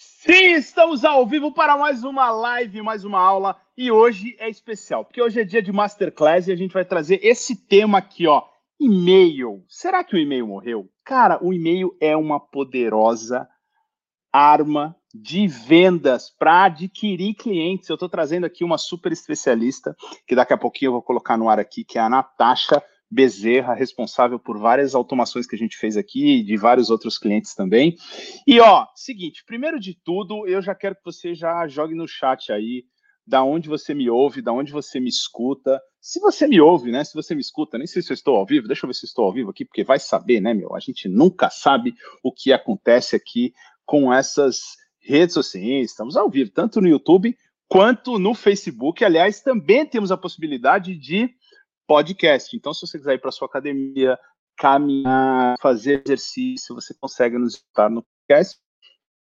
Sim, estamos ao vivo para mais uma live, mais uma aula. E hoje é especial, porque hoje é dia de Masterclass e a gente vai trazer esse tema aqui, ó. E-mail. Será que o e-mail morreu? Cara, o e-mail é uma poderosa arma de vendas para adquirir clientes. Eu estou trazendo aqui uma super especialista, que daqui a pouquinho eu vou colocar no ar aqui, que é a Natasha Bezerra, responsável por várias automações que a gente fez aqui, de vários outros clientes também. E ó, seguinte, primeiro de tudo, eu já quero que você já jogue no chat aí da onde você me ouve, da onde você me escuta. Se você me ouve, né? Se você me escuta, nem sei se eu estou ao vivo, deixa eu ver se eu estou ao vivo aqui, porque vai saber, né, meu? A gente nunca sabe o que acontece aqui com essas redes sociais. Estamos ao vivo, tanto no YouTube quanto no Facebook. Aliás, também temos a possibilidade de podcast. Então, se você quiser ir para sua academia, caminhar, fazer exercício, você consegue nos escutar no podcast.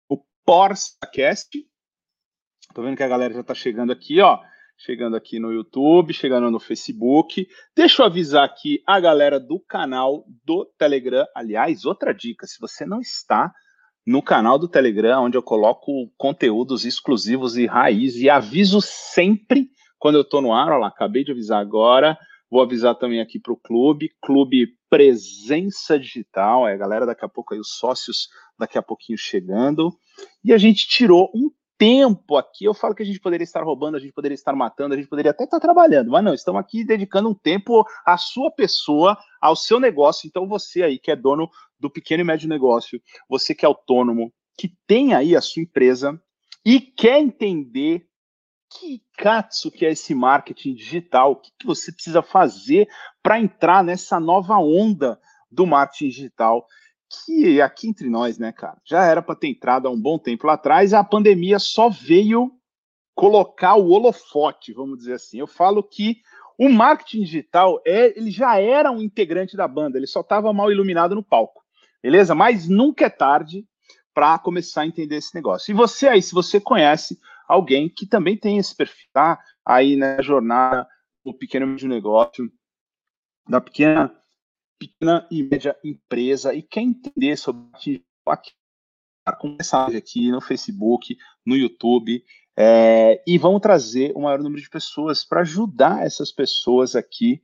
O PorsaCast. Tô vendo que a galera já está chegando aqui, ó. Chegando aqui no YouTube, chegando no Facebook. Deixa eu avisar aqui a galera do canal do Telegram. Aliás, outra dica: se você não está no canal do Telegram, onde eu coloco conteúdos exclusivos e raiz, e aviso sempre quando eu estou no ar, olha lá, acabei de avisar agora, Vou avisar também aqui para o clube, clube Presença Digital, é a galera daqui a pouco aí, os sócios daqui a pouquinho chegando. E a gente tirou um tempo aqui, eu falo que a gente poderia estar roubando, a gente poderia estar matando, a gente poderia até estar trabalhando, mas não, estamos aqui dedicando um tempo à sua pessoa, ao seu negócio. Então você aí que é dono do pequeno e médio negócio, você que é autônomo, que tem aí a sua empresa e quer entender que katsu que é esse marketing digital, o que, que você precisa fazer para entrar nessa nova onda do marketing digital, que aqui entre nós, né, cara, já era para ter entrado há um bom tempo lá atrás, a pandemia só veio colocar o holofote, vamos dizer assim. Eu falo que o marketing digital é, ele já era um integrante da banda, ele só estava mal iluminado no palco, beleza? Mas nunca é tarde para começar a entender esse negócio. E você aí, se você conhece alguém que também tem esse perfil, tá? Aí na jornada do pequeno e médio negócio, da pequena, pequena e média empresa, e quer entender sobre aqui, começar aqui no Facebook, no YouTube, é, e vamos trazer o maior número de pessoas para ajudar essas pessoas aqui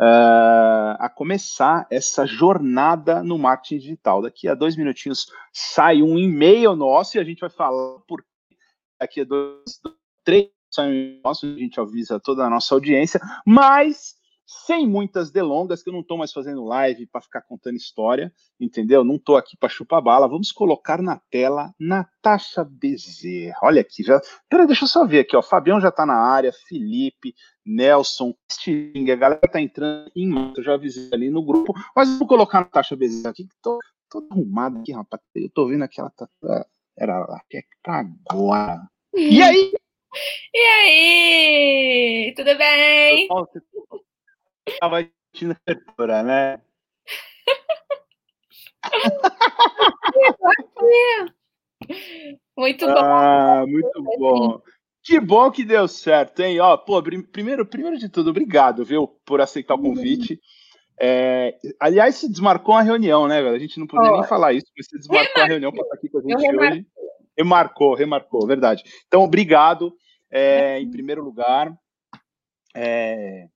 uh, a começar essa jornada no marketing digital. Daqui a dois minutinhos sai um e-mail nosso e a gente vai falar por daqui a dois, três nossos, a gente avisa toda a nossa audiência, mas sem muitas delongas, que eu não estou mais fazendo live para ficar contando história, entendeu? Não estou aqui para chupar bala. Vamos colocar na tela Natasha Bezerra. Olha aqui, já. Peraí, deixa eu só ver aqui, ó. Fabião já está na área, Felipe, Nelson, Sting, a galera está entrando em eu já avisei ali no grupo, mas vou colocar Natasha Bezerra aqui, que tô, tô arrumado aqui, rapaz. Eu tô vendo aqui, ela tá. Era lá, que é tá agora? E aí? E aí? Tudo bem? Tava assistindo a né? muito bom. Ah, muito bom. Que bom que deu certo, hein? Ó, pô, primeiro, primeiro de tudo, obrigado, viu, por aceitar o uhum. convite. É, aliás, se desmarcou a reunião, né, velho? A gente não podia oh. nem falar isso, mas você desmarcou a reunião para estar aqui com a gente hoje. Remarcou, remarcou, verdade. Então, obrigado, é, em primeiro lugar. É,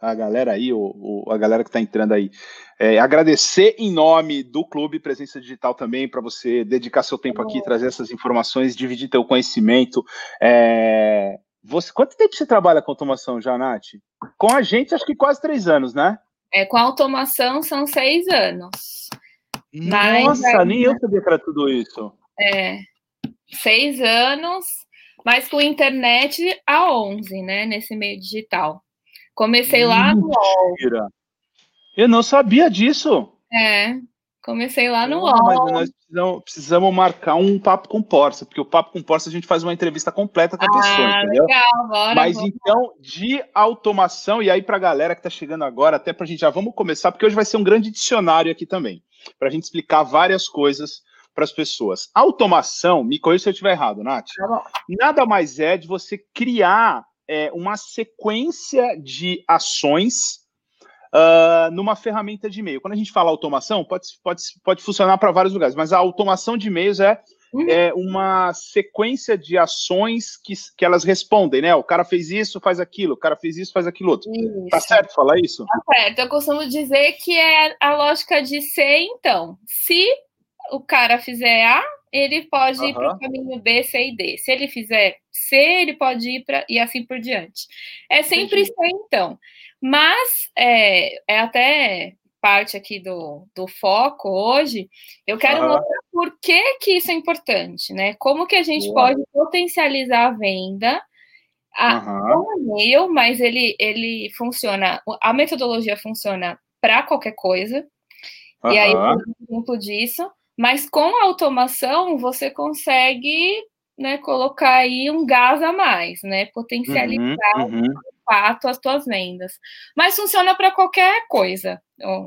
a galera aí, o, o, a galera que está entrando aí. É, agradecer em nome do Clube Presença Digital também, para você dedicar seu tempo aqui, trazer essas informações, dividir teu conhecimento. É, você, quanto tempo você trabalha com automação já, Nath? Com a gente, acho que quase três anos, né? É, com automação são seis anos. Nossa, Mas, nem eu sabia que era tudo isso. É, seis anos, mas com internet a 11, né, nesse meio digital. Comecei lá no UOL. Eu não sabia disso. É, comecei lá no UOL. Mas nós precisamos, precisamos, marcar um papo com Porça, porque o papo com Porça a gente faz uma entrevista completa com a ah, pessoa, entendeu? Legal, bora, Mas então, de automação, e aí para a galera que está chegando agora, até para a gente já vamos começar, porque hoje vai ser um grande dicionário aqui também, para a gente explicar várias coisas para as pessoas. Automação, me corrija se eu estiver errado, Nath, tá nada mais é de você criar é, uma sequência de ações uh, numa ferramenta de e-mail. Quando a gente fala automação, pode, pode, pode funcionar para vários lugares, mas a automação de e-mails é uhum. é uma sequência de ações que, que elas respondem, né? O cara fez isso, faz aquilo, o cara fez isso, faz aquilo outro. Tá isso. Tá certo falar isso? Tá certo. Eu costumo dizer que é a lógica de ser, então. Se o cara fizer A, ele pode uhum. ir para o caminho B, C e D. Se ele fizer C, ele pode ir para e assim por diante. É sempre C, então. Mas é, é até parte aqui do, do foco hoje, eu quero uhum. mostrar por que, que isso é importante, né? Como que a gente uhum. pode potencializar a venda a, uhum. e-mail, mas ele, ele funciona, a metodologia funciona para qualquer coisa, e aí, por exemplo disso, mas com a automação você consegue né, colocar aí um gás a mais, né? Potencializar uhum, uhum. fato as tuas vendas. Mas funciona para qualquer coisa,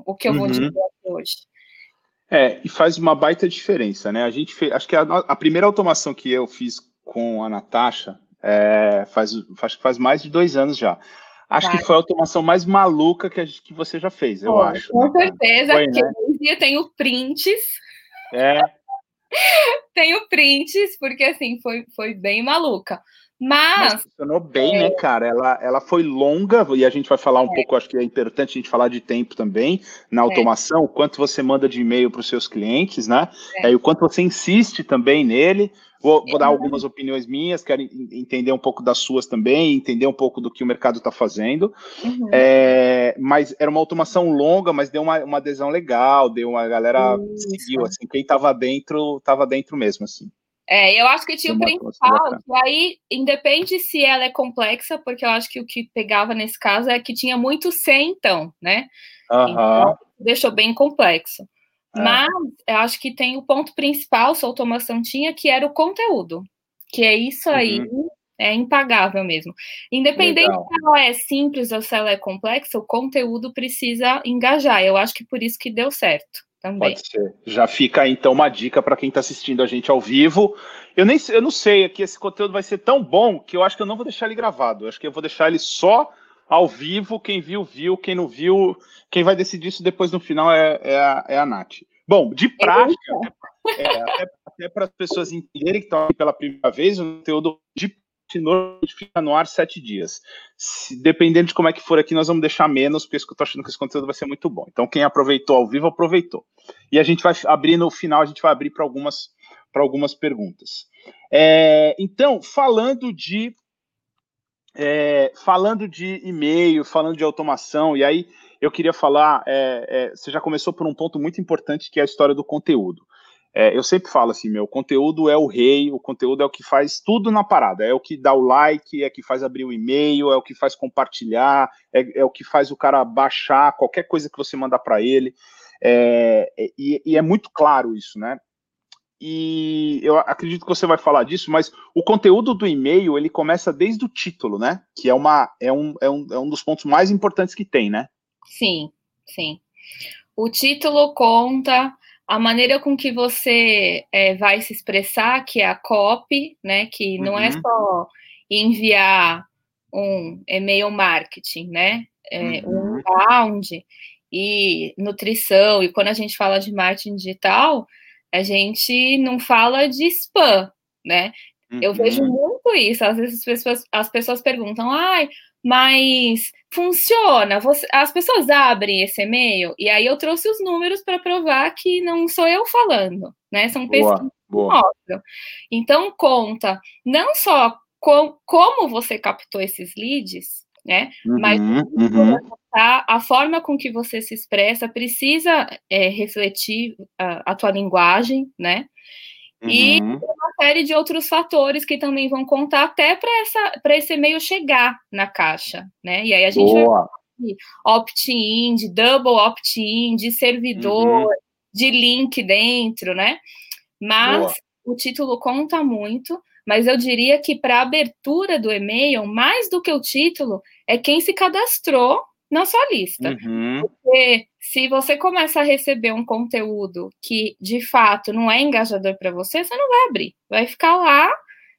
o, que eu vou uhum. dizer hoje. É, e faz uma baita diferença, né? A gente fez, acho que a, a primeira automação que eu fiz com a Natasha é, faz, que faz mais de dois anos já. Acho que foi a automação mais maluca que, a, que você já fez, eu acho. Com né? certeza, foi, porque né? hoje dia tenho prints é. Tenho prints, porque assim, foi, foi bem maluca. Mas, Mas funcionou bem, é... né, cara? Ela, ela foi longa, e a gente vai falar um é. pouco, acho que é importante a gente falar de tempo também, na é. automação, o quanto você manda de e-mail para os seus clientes, né? É. E o quanto você insiste também nele. Vou, vou dar algumas opiniões minhas, quero entender um pouco das suas também, entender um pouco do que o mercado está fazendo. Uhum. É, mas era uma automação longa, mas deu uma, uma adesão legal, deu uma galera Isso. seguiu, assim, quem estava dentro, estava dentro mesmo, assim. É, eu acho que tinha o principal, que aí independe se ela é complexa, porque eu acho que o que pegava nesse caso é que tinha muito C, então, né? Uhum. Então, deixou bem complexo. É. Mas eu acho que tem o ponto principal, sua automação tinha, que era o conteúdo. Que é isso aí, uhum. é impagável mesmo. Independente Legal. se ela é simples ou se ela é complexa, o conteúdo precisa engajar. Eu acho que por isso que deu certo. Também. Pode ser. Já fica então uma dica para quem está assistindo a gente ao vivo. Eu nem eu não sei aqui esse conteúdo vai ser tão bom que eu acho que eu não vou deixar ele gravado. Eu acho que eu vou deixar ele só ao vivo. Quem viu, viu. Quem não viu, quem vai decidir isso depois no final é, é, a, é a Nath. Bom, de prática, é, até, até para as pessoas entenderem que estão aqui pela primeira vez, o conteúdo de fica no ar sete dias. Se, dependendo de como é que for aqui, nós vamos deixar menos, porque eu estou achando que esse conteúdo vai ser muito bom. Então, quem aproveitou ao vivo, aproveitou. E a gente vai abrir no final, a gente vai abrir para algumas, algumas perguntas. É, então, falando de é, falando de e-mail, falando de automação, e aí eu queria falar, é, é, você já começou por um ponto muito importante que é a história do conteúdo. É, eu sempre falo assim, meu, o conteúdo é o rei, o conteúdo é o que faz tudo na parada, é o que dá o like, é o que faz abrir o e-mail, é o que faz compartilhar, é, é o que faz o cara baixar qualquer coisa que você mandar para ele. É, e, e, é muito claro isso, né? E eu acredito que você vai falar disso, mas o conteúdo do e-mail ele começa desde o título, né? Que é, uma, é, um, é, um, é um dos pontos mais importantes que tem, né? Sim, sim. O título conta a maneira com que você é, vai se expressar, que é a copy, né? Que não é uhum. é só enviar um e-mail marketing, né? É, uhum. Um round e nutrição. E quando a gente fala de marketing digital, a gente não fala de spam, né? Uhum. Eu vejo muito isso. Às vezes as pessoas, as pessoas perguntam, ai, mas funciona? Você, as pessoas abrem esse e-mail? E aí eu trouxe os números para provar que não sou eu falando, né? São pesquisas boa, boa. Então conta não só com, como você captou esses leads, né? Uhum, Mas uhum. a forma com que você se expressa precisa é, refletir a, a, tua linguagem, né? Uhum. E uma série de outros fatores que também vão contar até para esse e-mail chegar na caixa, né? E aí a gente Boa. vai opt-in, de double opt-in, de servidor, uhum. de link dentro, né? Mas Boa. o título conta muito mas eu diria que para a abertura do e-mail, mais do que o título, é quem se cadastrou na sua lista. Uhum. Porque se você começa a receber um conteúdo que de fato não é engajador para você, você não vai abrir. Vai ficar lá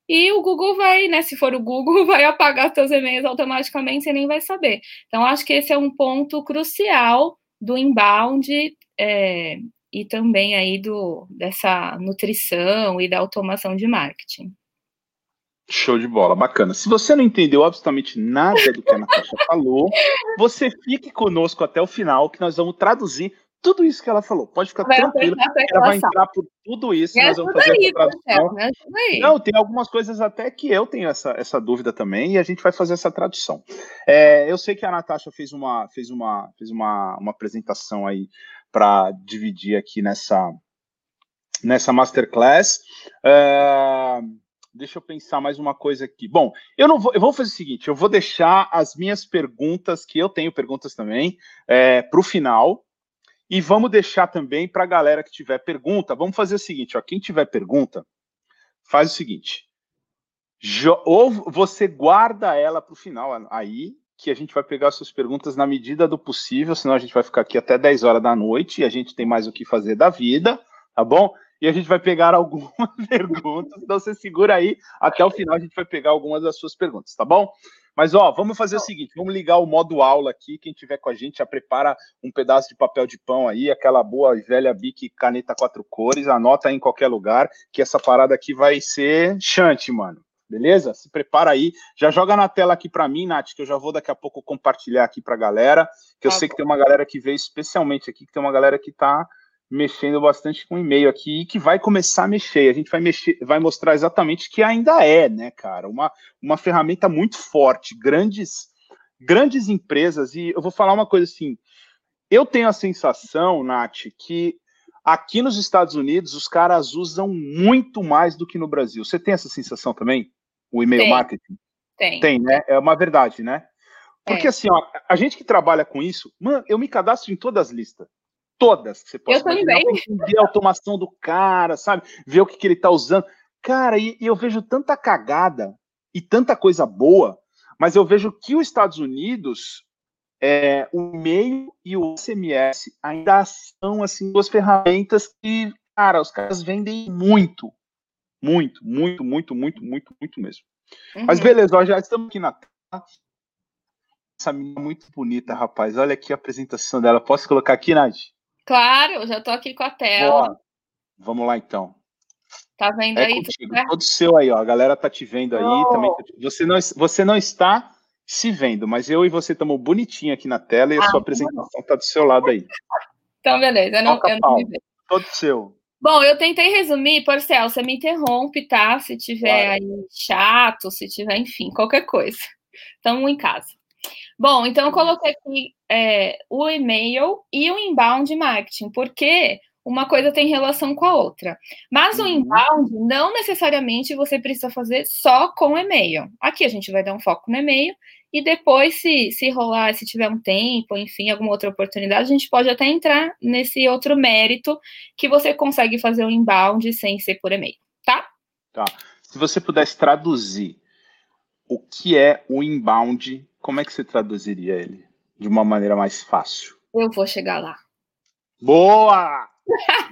e o Google vai, né? Se for o Google, vai apagar seus e-mails automaticamente, você nem vai saber. Então, acho que esse é um ponto crucial do inbound é, e também aí do, dessa nutrição e da automação de marketing. Show de bola, bacana. Se você não entendeu absolutamente nada do que a Natasha falou, você fique conosco até o final, que nós vamos traduzir tudo isso que ela falou. Pode ficar vai tranquilo, ela vai entrar por tudo isso. nós vamos fazer aí, tradução. Não, tem algumas coisas até que eu tenho essa, essa dúvida também, e a gente vai fazer essa tradução. É, eu sei que a Natasha fez uma, fez uma, fez uma, uma apresentação aí para dividir aqui nessa, nessa masterclass. É, deixa eu pensar mais uma coisa aqui. Bom, eu não vou, eu vou fazer o seguinte: eu vou deixar as minhas perguntas, que eu tenho perguntas também, é, para o final. E vamos deixar também para a galera que tiver pergunta. Vamos fazer o seguinte: ó, quem tiver pergunta, faz o seguinte. Ou você guarda ela para o final aí, que a gente vai pegar suas perguntas na medida do possível, senão a gente vai ficar aqui até 10 horas da noite e a gente tem mais o que fazer da vida, tá bom? E a gente vai pegar algumas perguntas. Então você segura aí até o final, a gente vai pegar algumas das suas perguntas, tá bom? Mas ó, vamos fazer o seguinte, vamos ligar o modo aula aqui. Quem tiver com a gente já prepara um pedaço de papel de pão aí, aquela boa e velha bic caneta quatro cores, anota aí em qualquer lugar, que essa parada aqui vai ser chante, mano. Beleza? Se prepara aí, já joga na tela aqui para mim, Nath, que eu já vou daqui a pouco compartilhar aqui para a galera, que eu tá sei bom. que tem uma galera que veio especialmente aqui, que tem uma galera que tá mexendo bastante com e-mail aqui e que vai começar a mexer. A gente vai mexer, vai mostrar exatamente que ainda é, né, cara, uma, uma ferramenta muito forte, grandes grandes empresas e eu vou falar uma coisa assim, eu tenho a sensação, Nath, que aqui nos Estados Unidos os caras usam muito mais do que no Brasil. Você tem essa sensação também? O e-mail tem. marketing? Tem. Tem, né? É uma verdade, né? Porque é. assim, ó, a gente que trabalha com isso, mano, eu me cadastro em todas as listas todas que você possa eu imaginar, entender a automação do cara, sabe? Ver o que, que ele tá usando. Cara, e, e, eu vejo tanta cagada e tanta coisa boa, mas eu vejo que os Estados Unidos, é, o e-mail e o SMS ainda são assim duas ferramentas que, cara, os caras vendem muito, muito, muito, muito, muito, muito, muito mesmo. Uhum. Mas beleza, ó, já estamos aqui na essa menina é muito bonita, rapaz. Olha aqui a apresentação dela. Posso colocar aqui, Nath? Claro, já estou aqui com a tela. Boa. Vamos lá então. Tá vendo é aí? Contigo, todo seu aí, ó. A galera tá te vendo aí oh. também. Você não, você não está se vendo, mas eu e você estamos bonitinho aqui na tela e a ah, sua apresentação está do seu lado aí. Então, beleza. Eu não, eu não me vejo. Todo seu. Bom, eu tentei resumir, Porcel, você me interrompe, tá? Se tiver claro. aí chato, se tiver, enfim, qualquer coisa. Estamos em casa. Bom, então eu coloquei aqui é, o e-mail e o inbound marketing, porque uma coisa tem relação com a outra. Mas uhum. o inbound, não necessariamente você precisa fazer só com e-mail. Aqui a gente vai dar um foco no e-mail e depois, se, se rolar, se tiver um tempo, enfim, alguma outra oportunidade, a gente pode até entrar nesse outro mérito que você consegue fazer o inbound sem ser por e-mail, tá? Tá. Se você pudesse traduzir o que é o inbound como é que você traduziria ele de uma maneira mais fácil? Eu vou chegar lá. Boa!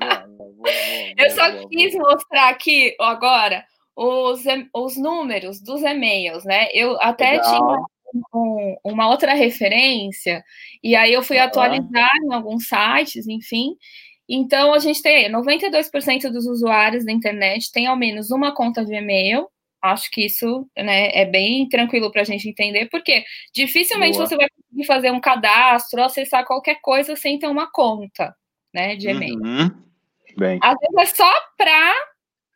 boa, boa, boa eu só quis mostrar aqui agora os, os números dos e-mails, né? Eu até Legal. tinha um, uma outra referência, e aí eu fui ah. atualizar em alguns sites, enfim. Então, a gente tem 92% dos usuários da internet tem ao menos uma conta de e-mail, Acho que isso né, é bem tranquilo para a gente entender, porque dificilmente Boa. você vai conseguir fazer um cadastro, acessar qualquer coisa sem ter uma conta né, de e-mail. Uhum. Bem. Às vezes é só para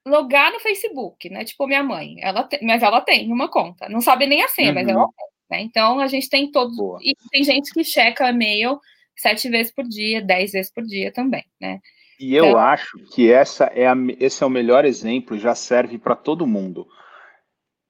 logar no Facebook, né? Tipo minha mãe, ela tem, mas ela tem uma conta, não sabe nem a senha, uhum. mas ela uhum. tem. Né? Então a gente tem todos. Boa. E tem gente que checa e-mail sete vezes por dia, dez vezes por dia também, né? E eu então, acho que essa é a, esse é o melhor exemplo, já serve para todo mundo.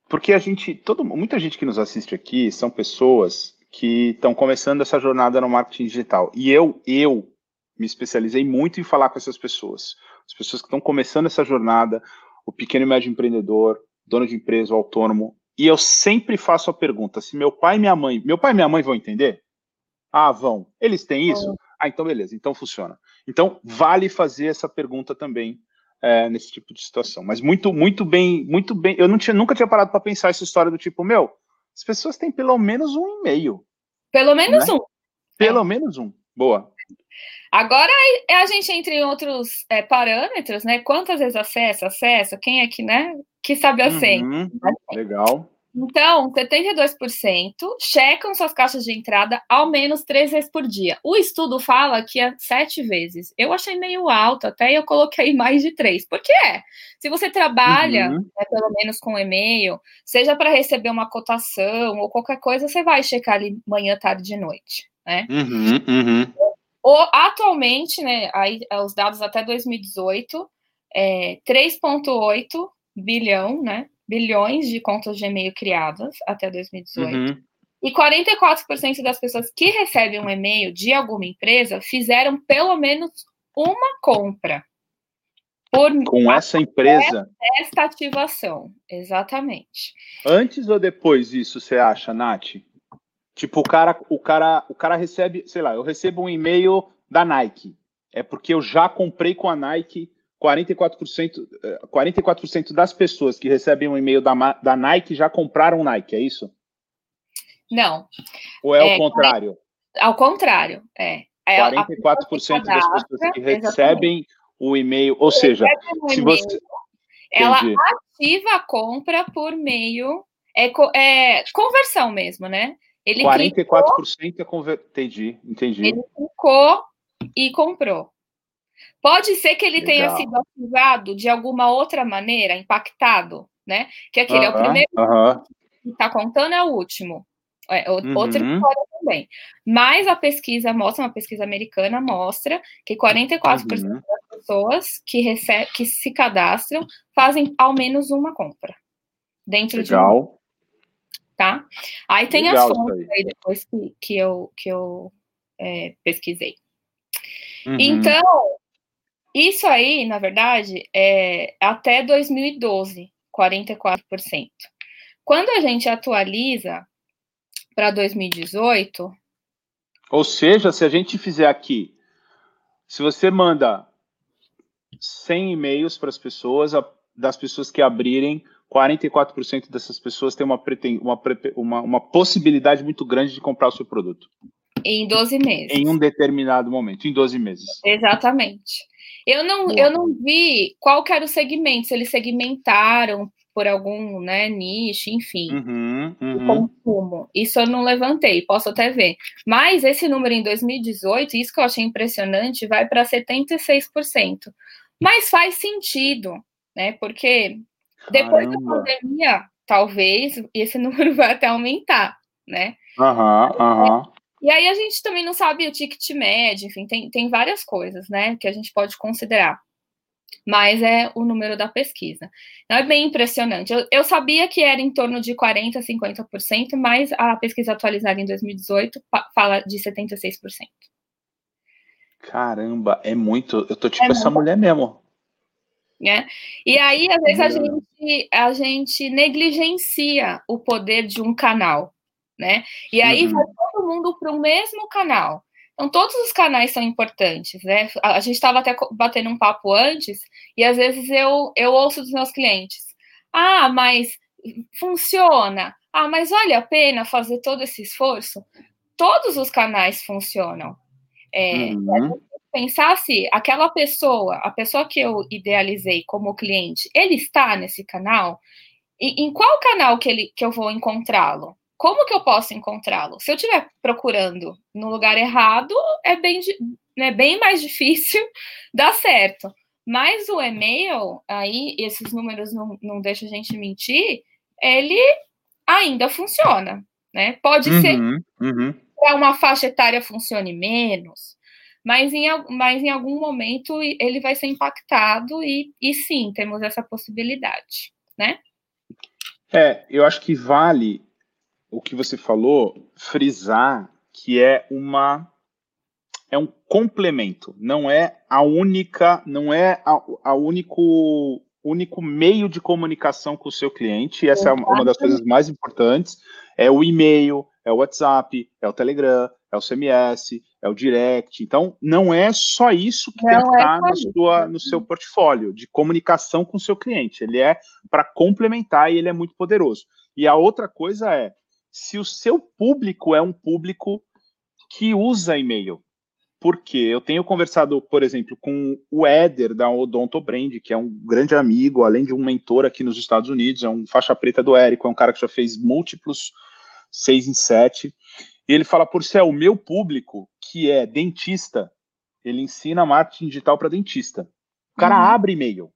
Porque a gente, todo, muita gente que nos assiste aqui são pessoas que estão começando essa jornada no marketing digital. E eu, eu me especializei muito em falar com essas pessoas. As pessoas que estão começando essa jornada, o pequeno e médio empreendedor, dono de empresa, o autônomo. E eu sempre faço a pergunta: se meu pai e minha mãe, meu pai e minha mãe vão entender? Ah, vão. Eles têm isso? Ah, então beleza, então funciona. Então vale fazer essa pergunta também é, nesse tipo de situação. Mas muito, muito bem, muito bem. Eu não tinha, nunca tinha parado para pensar essa história do tipo, meu, as pessoas têm pelo menos um e-mail. Pelo menos né? um. Pelo é. menos um. Boa. Agora a gente entra em outros é, parâmetros, né? Quantas vezes acessa, acessa, quem é que, né? Que sabe a senha. Uhum, legal. Então, 72% checam suas caixas de entrada ao menos três vezes por dia. O estudo fala que é sete vezes. Eu achei meio alto, até eu coloquei mais de três. Por que é? Se você trabalha, uhum. né, pelo menos com e-mail, seja para receber uma cotação ou qualquer coisa, você vai checar ali manhã, tarde e noite, né? Uhum, uhum. Atualmente, né, aí, os dados até 2018, é 3,8 bilhão, né? Bilhões de contas de e-mail criadas até 2018. Uhum. E 44% das pessoas que recebem um e-mail de alguma empresa fizeram pelo menos uma compra. Por com essa empresa? Esta ativação, exatamente. Antes ou depois disso, você acha, Nath? Tipo, o cara, o cara, o cara recebe, sei lá, eu recebo um e-mail da Nike. É porque eu já comprei com a Nike 44%, 44% eh, das pessoas que recebem um e-mail da, da Nike já compraram Nike, é isso? Não. Ou é, é o contrário? Ao contrário, é. é 44% das pessoas que recebem exatamente. o e-mail, ou seja, um se você. Ela Entendi. ativa a compra por meio. É, é conversão mesmo, né? Ele 44% clicou, é conver... Entendi, entendi. Ele clicou e comprou. Pode ser que ele Legal. tenha sido ativado de alguma outra maneira, impactado, né? Que aquele uh -huh, é o primeiro uh -huh. que está contando, é o último. É, outra uhum. história também. Mas a pesquisa mostra, uma pesquisa americana mostra que 44% uhum. das pessoas que, recebe, que se cadastram fazem ao menos uma compra. Dentro Legal. de um. Tá? Aí tem Legal as fontes aí depois que, que eu, que eu é, pesquisei. Uhum. Então, isso aí, na verdade, é até 2012, 44%. Quando a gente atualiza para 2018. Ou seja, se a gente fizer aqui, se você manda 100 e-mails para as pessoas, das pessoas que abrirem, 44% dessas pessoas têm uma, uma, uma, uma possibilidade muito grande de comprar o seu produto. Em 12 meses. Em um determinado momento, em 12 meses. Exatamente. Eu não, eu não vi qual que era o segmento, se eles segmentaram por algum né, nicho, enfim, uhum, uhum. consumo. Isso eu não levantei, posso até ver. Mas esse número em 2018, isso que eu achei impressionante, vai para 76%. Mas faz sentido, né? Porque depois Caramba. da pandemia, talvez esse número vai até aumentar, né? Aham, uhum, aham. E aí a gente também não sabe o ticket médio, enfim, tem, tem várias coisas, né, que a gente pode considerar. Mas é o número da pesquisa. Então, é bem impressionante. Eu, eu sabia que era em torno de 40%, 50%, mas a pesquisa atualizada em 2018 fala de 76%. Caramba, é muito. Eu tô tipo é essa muito. mulher mesmo. É. E aí, às vezes, a gente, a gente negligencia o poder de um canal né? E aí uhum. vai todo mundo para o mesmo canal. Então, todos os canais são importantes, né? A gente estava até batendo um papo antes, e às vezes eu, eu ouço dos meus clientes: ah, mas funciona, ah, mas vale a pena fazer todo esse esforço? Todos os canais funcionam. É, uhum. Pensar se aquela pessoa, a pessoa que eu idealizei como cliente, ele está nesse canal, e em qual canal que, ele, que eu vou encontrá-lo? Como que eu posso encontrá-lo? Se eu estiver procurando no lugar errado, é bem, né, bem mais difícil dar certo. Mas o e-mail, aí, esses números não, não deixam a gente mentir, ele ainda funciona. Né? Pode uhum, ser uhum. para uma faixa etária funcione menos, mas em, mas em algum momento ele vai ser impactado e, e sim, temos essa possibilidade, né? É, eu acho que vale o que você falou, frisar que é uma é um complemento, não é a única, não é a, a único único meio de comunicação com o seu cliente. Essa é uma das coisas mais importantes. É o e-mail, é o WhatsApp, é o Telegram, é o CMS, é o Direct. Então, não é só isso que não tem que é estar na sua, no seu portfólio de comunicação com o seu cliente. Ele é para complementar e ele é muito poderoso. E a outra coisa é se o seu público é um público que usa e-mail. porque eu tenho conversado, por exemplo, com o Éder da Odonto Brand, que é um grande amigo, além de um mentor aqui nos Estados Unidos, é um faixa preta do Érico, é um cara que já fez múltiplos seis em sete. E ele fala, por ser o meu público, que é dentista, ele ensina marketing digital para dentista. O cara uhum. abre e-mail.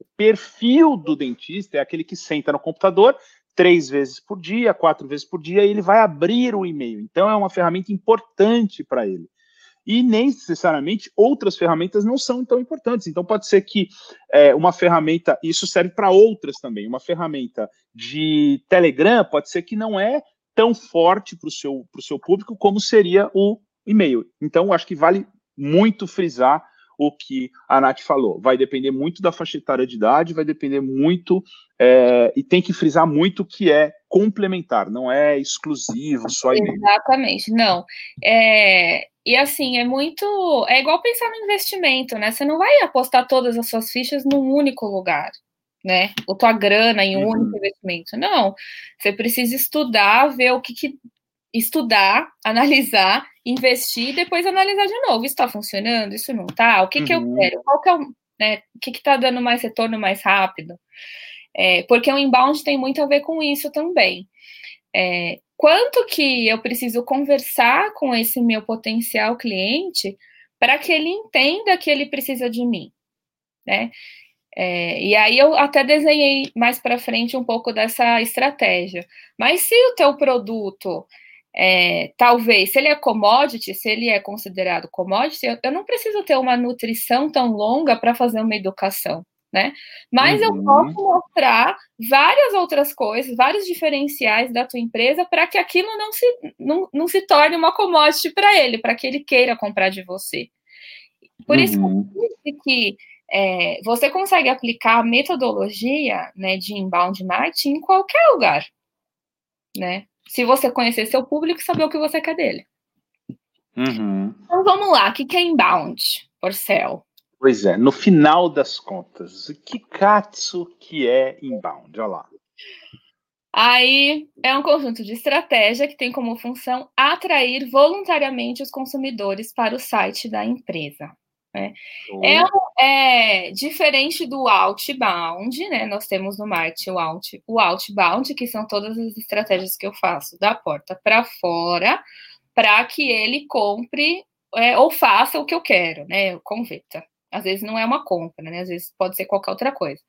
O perfil do dentista é aquele que senta no computador três vezes por dia, quatro vezes por dia, ele vai abrir o e-mail. Então é uma ferramenta importante para ele. E nem necessariamente outras ferramentas não são tão importantes. Então pode ser que é, uma ferramenta, isso serve para outras também, uma ferramenta de Telegram pode ser que não é tão forte para o seu, seu público como seria o e-mail. Então, acho que vale muito frisar o que a Nath falou. Vai depender muito da faixa etária de idade, vai depender muito, é, e tem que frisar muito que é complementar, não é exclusivo, só. Exatamente, não. É, e assim, é muito. É igual pensar no investimento, né? Você não vai apostar todas as suas fichas num único lugar né? Ou tua grana em um uhum. único investimento. Não. Você precisa estudar, ver o que, que estudar, analisar, investir, depois analisar de novo. Isso está funcionando? Isso não está? O que, uhum. que eu uhum. quero? Qual que é o, né? O que está dando mais retorno mais rápido? É, porque o inbound tem muito a ver com isso também. É, quanto que eu preciso conversar com esse meu potencial cliente para que ele entenda que ele precisa de mim, né? É, e aí eu até desenhei mais para frente um pouco dessa estratégia. Mas se o teu produto, é, talvez, se ele é commodity, se ele é considerado commodity, eu, eu não preciso ter uma nutrição tão longa para fazer uma educação, né? Mas uhum. eu posso mostrar várias outras coisas, vários diferenciais da tua empresa para que aquilo não se, não, não se torne uma commodity para ele, para que ele queira comprar de você. Por uhum. isso que é, você consegue aplicar a metodologia né, de inbound marketing em qualquer lugar, né? Se você conhecer seu público e saber o que você quer dele. Uhum. Então vamos lá, o que é inbound, Porcel? Pois é, no final das contas, o que katsu que é inbound? Olha lá. Aí é um conjunto de estratégia que tem como função atrair voluntariamente os consumidores para o site da empresa. Né? É, é, diferente do outbound, né? Nós temos no marketing o, out, o outbound, que são todas as estratégias que eu faço da porta para fora, para que ele compre é, ou faça o que eu quero, né? Converta. Às vezes não é uma compra, né? Às vezes pode ser qualquer outra coisa.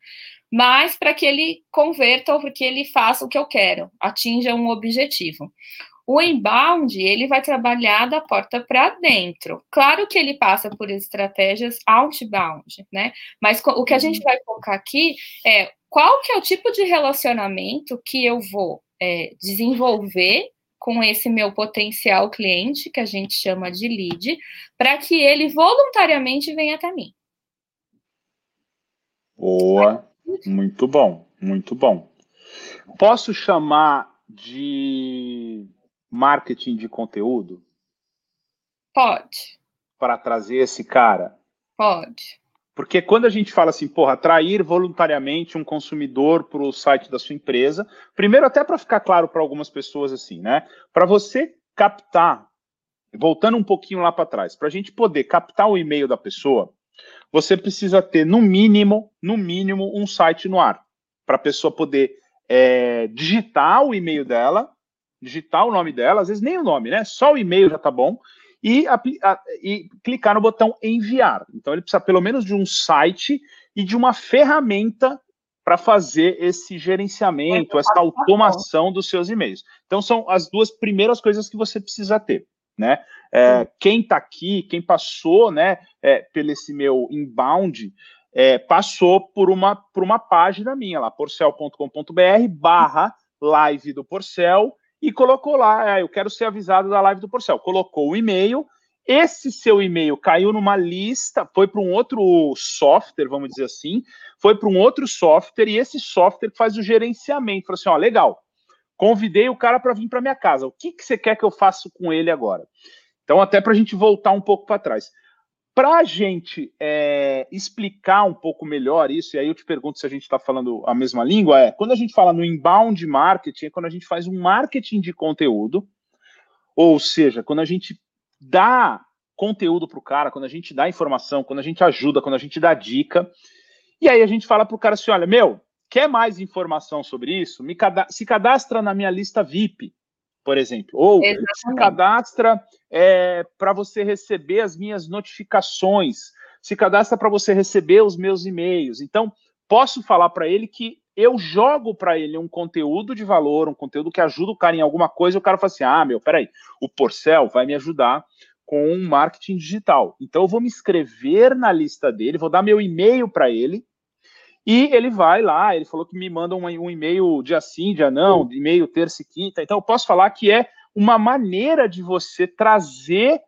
Mas para que ele converta ou para que ele faça o que eu quero, atinja um objetivo. O inbound, ele vai trabalhar da porta para dentro. Claro que ele passa por estratégias outbound, né? Mas o que a gente uhum. vai focar aqui é qual que é o tipo de relacionamento que eu vou é, desenvolver com esse meu potencial cliente, que a gente chama de lead, para que ele voluntariamente venha até mim. Boa, muito bom, muito bom. Posso chamar de marketing de conteúdo? Pode. Para trazer esse cara? Pode. Porque quando a gente fala assim, porra, atrair voluntariamente um consumidor para o site da sua empresa, primeiro até para ficar claro para algumas pessoas assim, né? Para você captar, voltando um pouquinho lá para trás, para a gente poder captar o e-mail da pessoa, você precisa ter no mínimo, no mínimo, um site no ar para a pessoa poder é, digitar o e-mail dela digitar o nome dela, às vezes nem o nome, né? Só o e-mail já tá bom. E, a, a, e clicar no botão enviar. Então ele precisa pelo menos de um site e de uma ferramenta para fazer esse gerenciamento, essa automação dos seus e-mails. Então são as duas primeiras coisas que você precisa ter, né? É, quem está aqui, quem passou, né, é, pelo esse meu inbound, é, passou por uma por uma página minha lá, porcel.com.br/barra live do Porcel e colocou lá, ah, eu quero ser avisado da live do Porcel. Colocou o e-mail, esse seu e-mail caiu numa lista, foi para um outro software, vamos dizer assim, foi para um outro software e esse software faz o gerenciamento. Falou assim: ó, legal, convidei o cara para vir para minha casa. O que, que você quer que eu faça com ele agora? Então, até para a gente voltar um pouco para trás. Para a gente é, explicar um pouco melhor isso, e aí eu te pergunto se a gente está falando a mesma língua, é quando a gente fala no inbound marketing, é quando a gente faz um marketing de conteúdo, ou seja, quando a gente dá conteúdo para o cara, quando a gente dá informação, quando a gente ajuda, quando a gente dá dica. E aí a gente fala para o cara assim: olha, meu, quer mais informação sobre isso? Me cada se cadastra na minha lista VIP, por exemplo. Ou Exatamente. se cadastra é, para você receber as minhas notificações, se cadastra para você receber os meus e-mails. Então, posso falar para ele que eu jogo para ele um conteúdo de valor, um conteúdo que ajuda o cara em alguma coisa, e o cara fala assim: ah, meu, peraí, o Porcel vai me ajudar com marketing digital. Então eu vou me inscrever na lista dele, vou dar meu e-mail para ele, e ele vai lá, ele falou que me manda um, um e-mail dia sim, dia não, e-mail terça e quinta. Então eu posso falar que é uma maneira de você trazer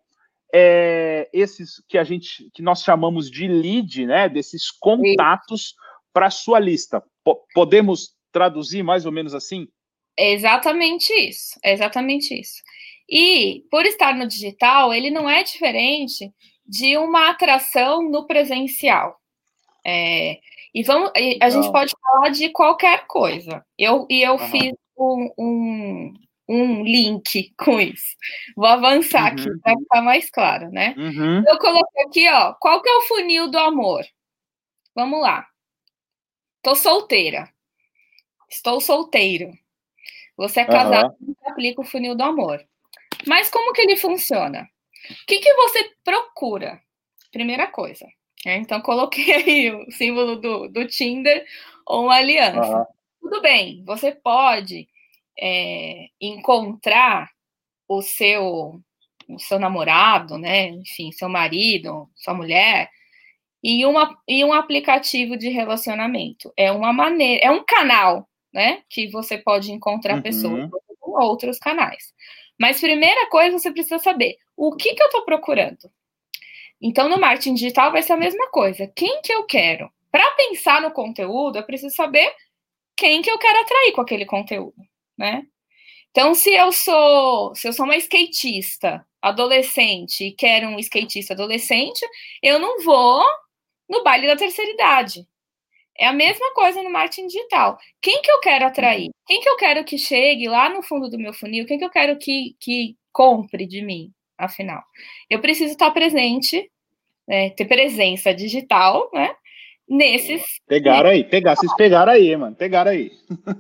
é, esses que a gente que nós chamamos de lead, né? Desses contatos para a sua lista. P podemos traduzir mais ou menos assim? É exatamente isso. É exatamente isso. E por estar no digital, ele não é diferente de uma atração no presencial. É, e vamos, a gente pode falar de qualquer coisa. Eu, e eu uhum. fiz um, um, um, link com isso. Vou avançar uhum. aqui para ficar mais claro, né? Uhum. Eu coloquei aqui, ó, qual que é o funil do amor? Vamos lá. Tô solteira. Estou solteiro. Você é casado, uhum. aplica o funil do amor. Mas como que ele funciona? O que, que você procura? Primeira coisa. Né? Então, coloquei aí o símbolo do, do Tinder ou uma aliança. Uhum. Tudo bem, você pode é, encontrar o seu, o seu namorado, né? Enfim, seu marido, sua mulher, em, uma, em um aplicativo de relacionamento. É uma maneira, é um canal, né? Que você pode encontrar uhum. pessoas com outros canais. Mas primeira coisa, você precisa saber o que, que eu estou procurando. Então, no marketing digital vai ser a mesma coisa. Quem que eu quero? Para pensar no conteúdo, eu preciso saber quem que eu quero atrair com aquele conteúdo, né? Então, se eu sou, se eu sou uma skatista adolescente e quero um skatista adolescente, eu não vou no baile da terceira idade. É a mesma coisa no marketing digital. Quem que eu quero atrair? Uhum. Quem que eu quero que chegue lá no fundo do meu funil? Quem que eu quero que, que compre de mim, afinal? Eu preciso estar presente, né, ter presença digital, né? Nesses. Pegaram aí, pegar, vocês pegaram aí, mano, pegaram aí.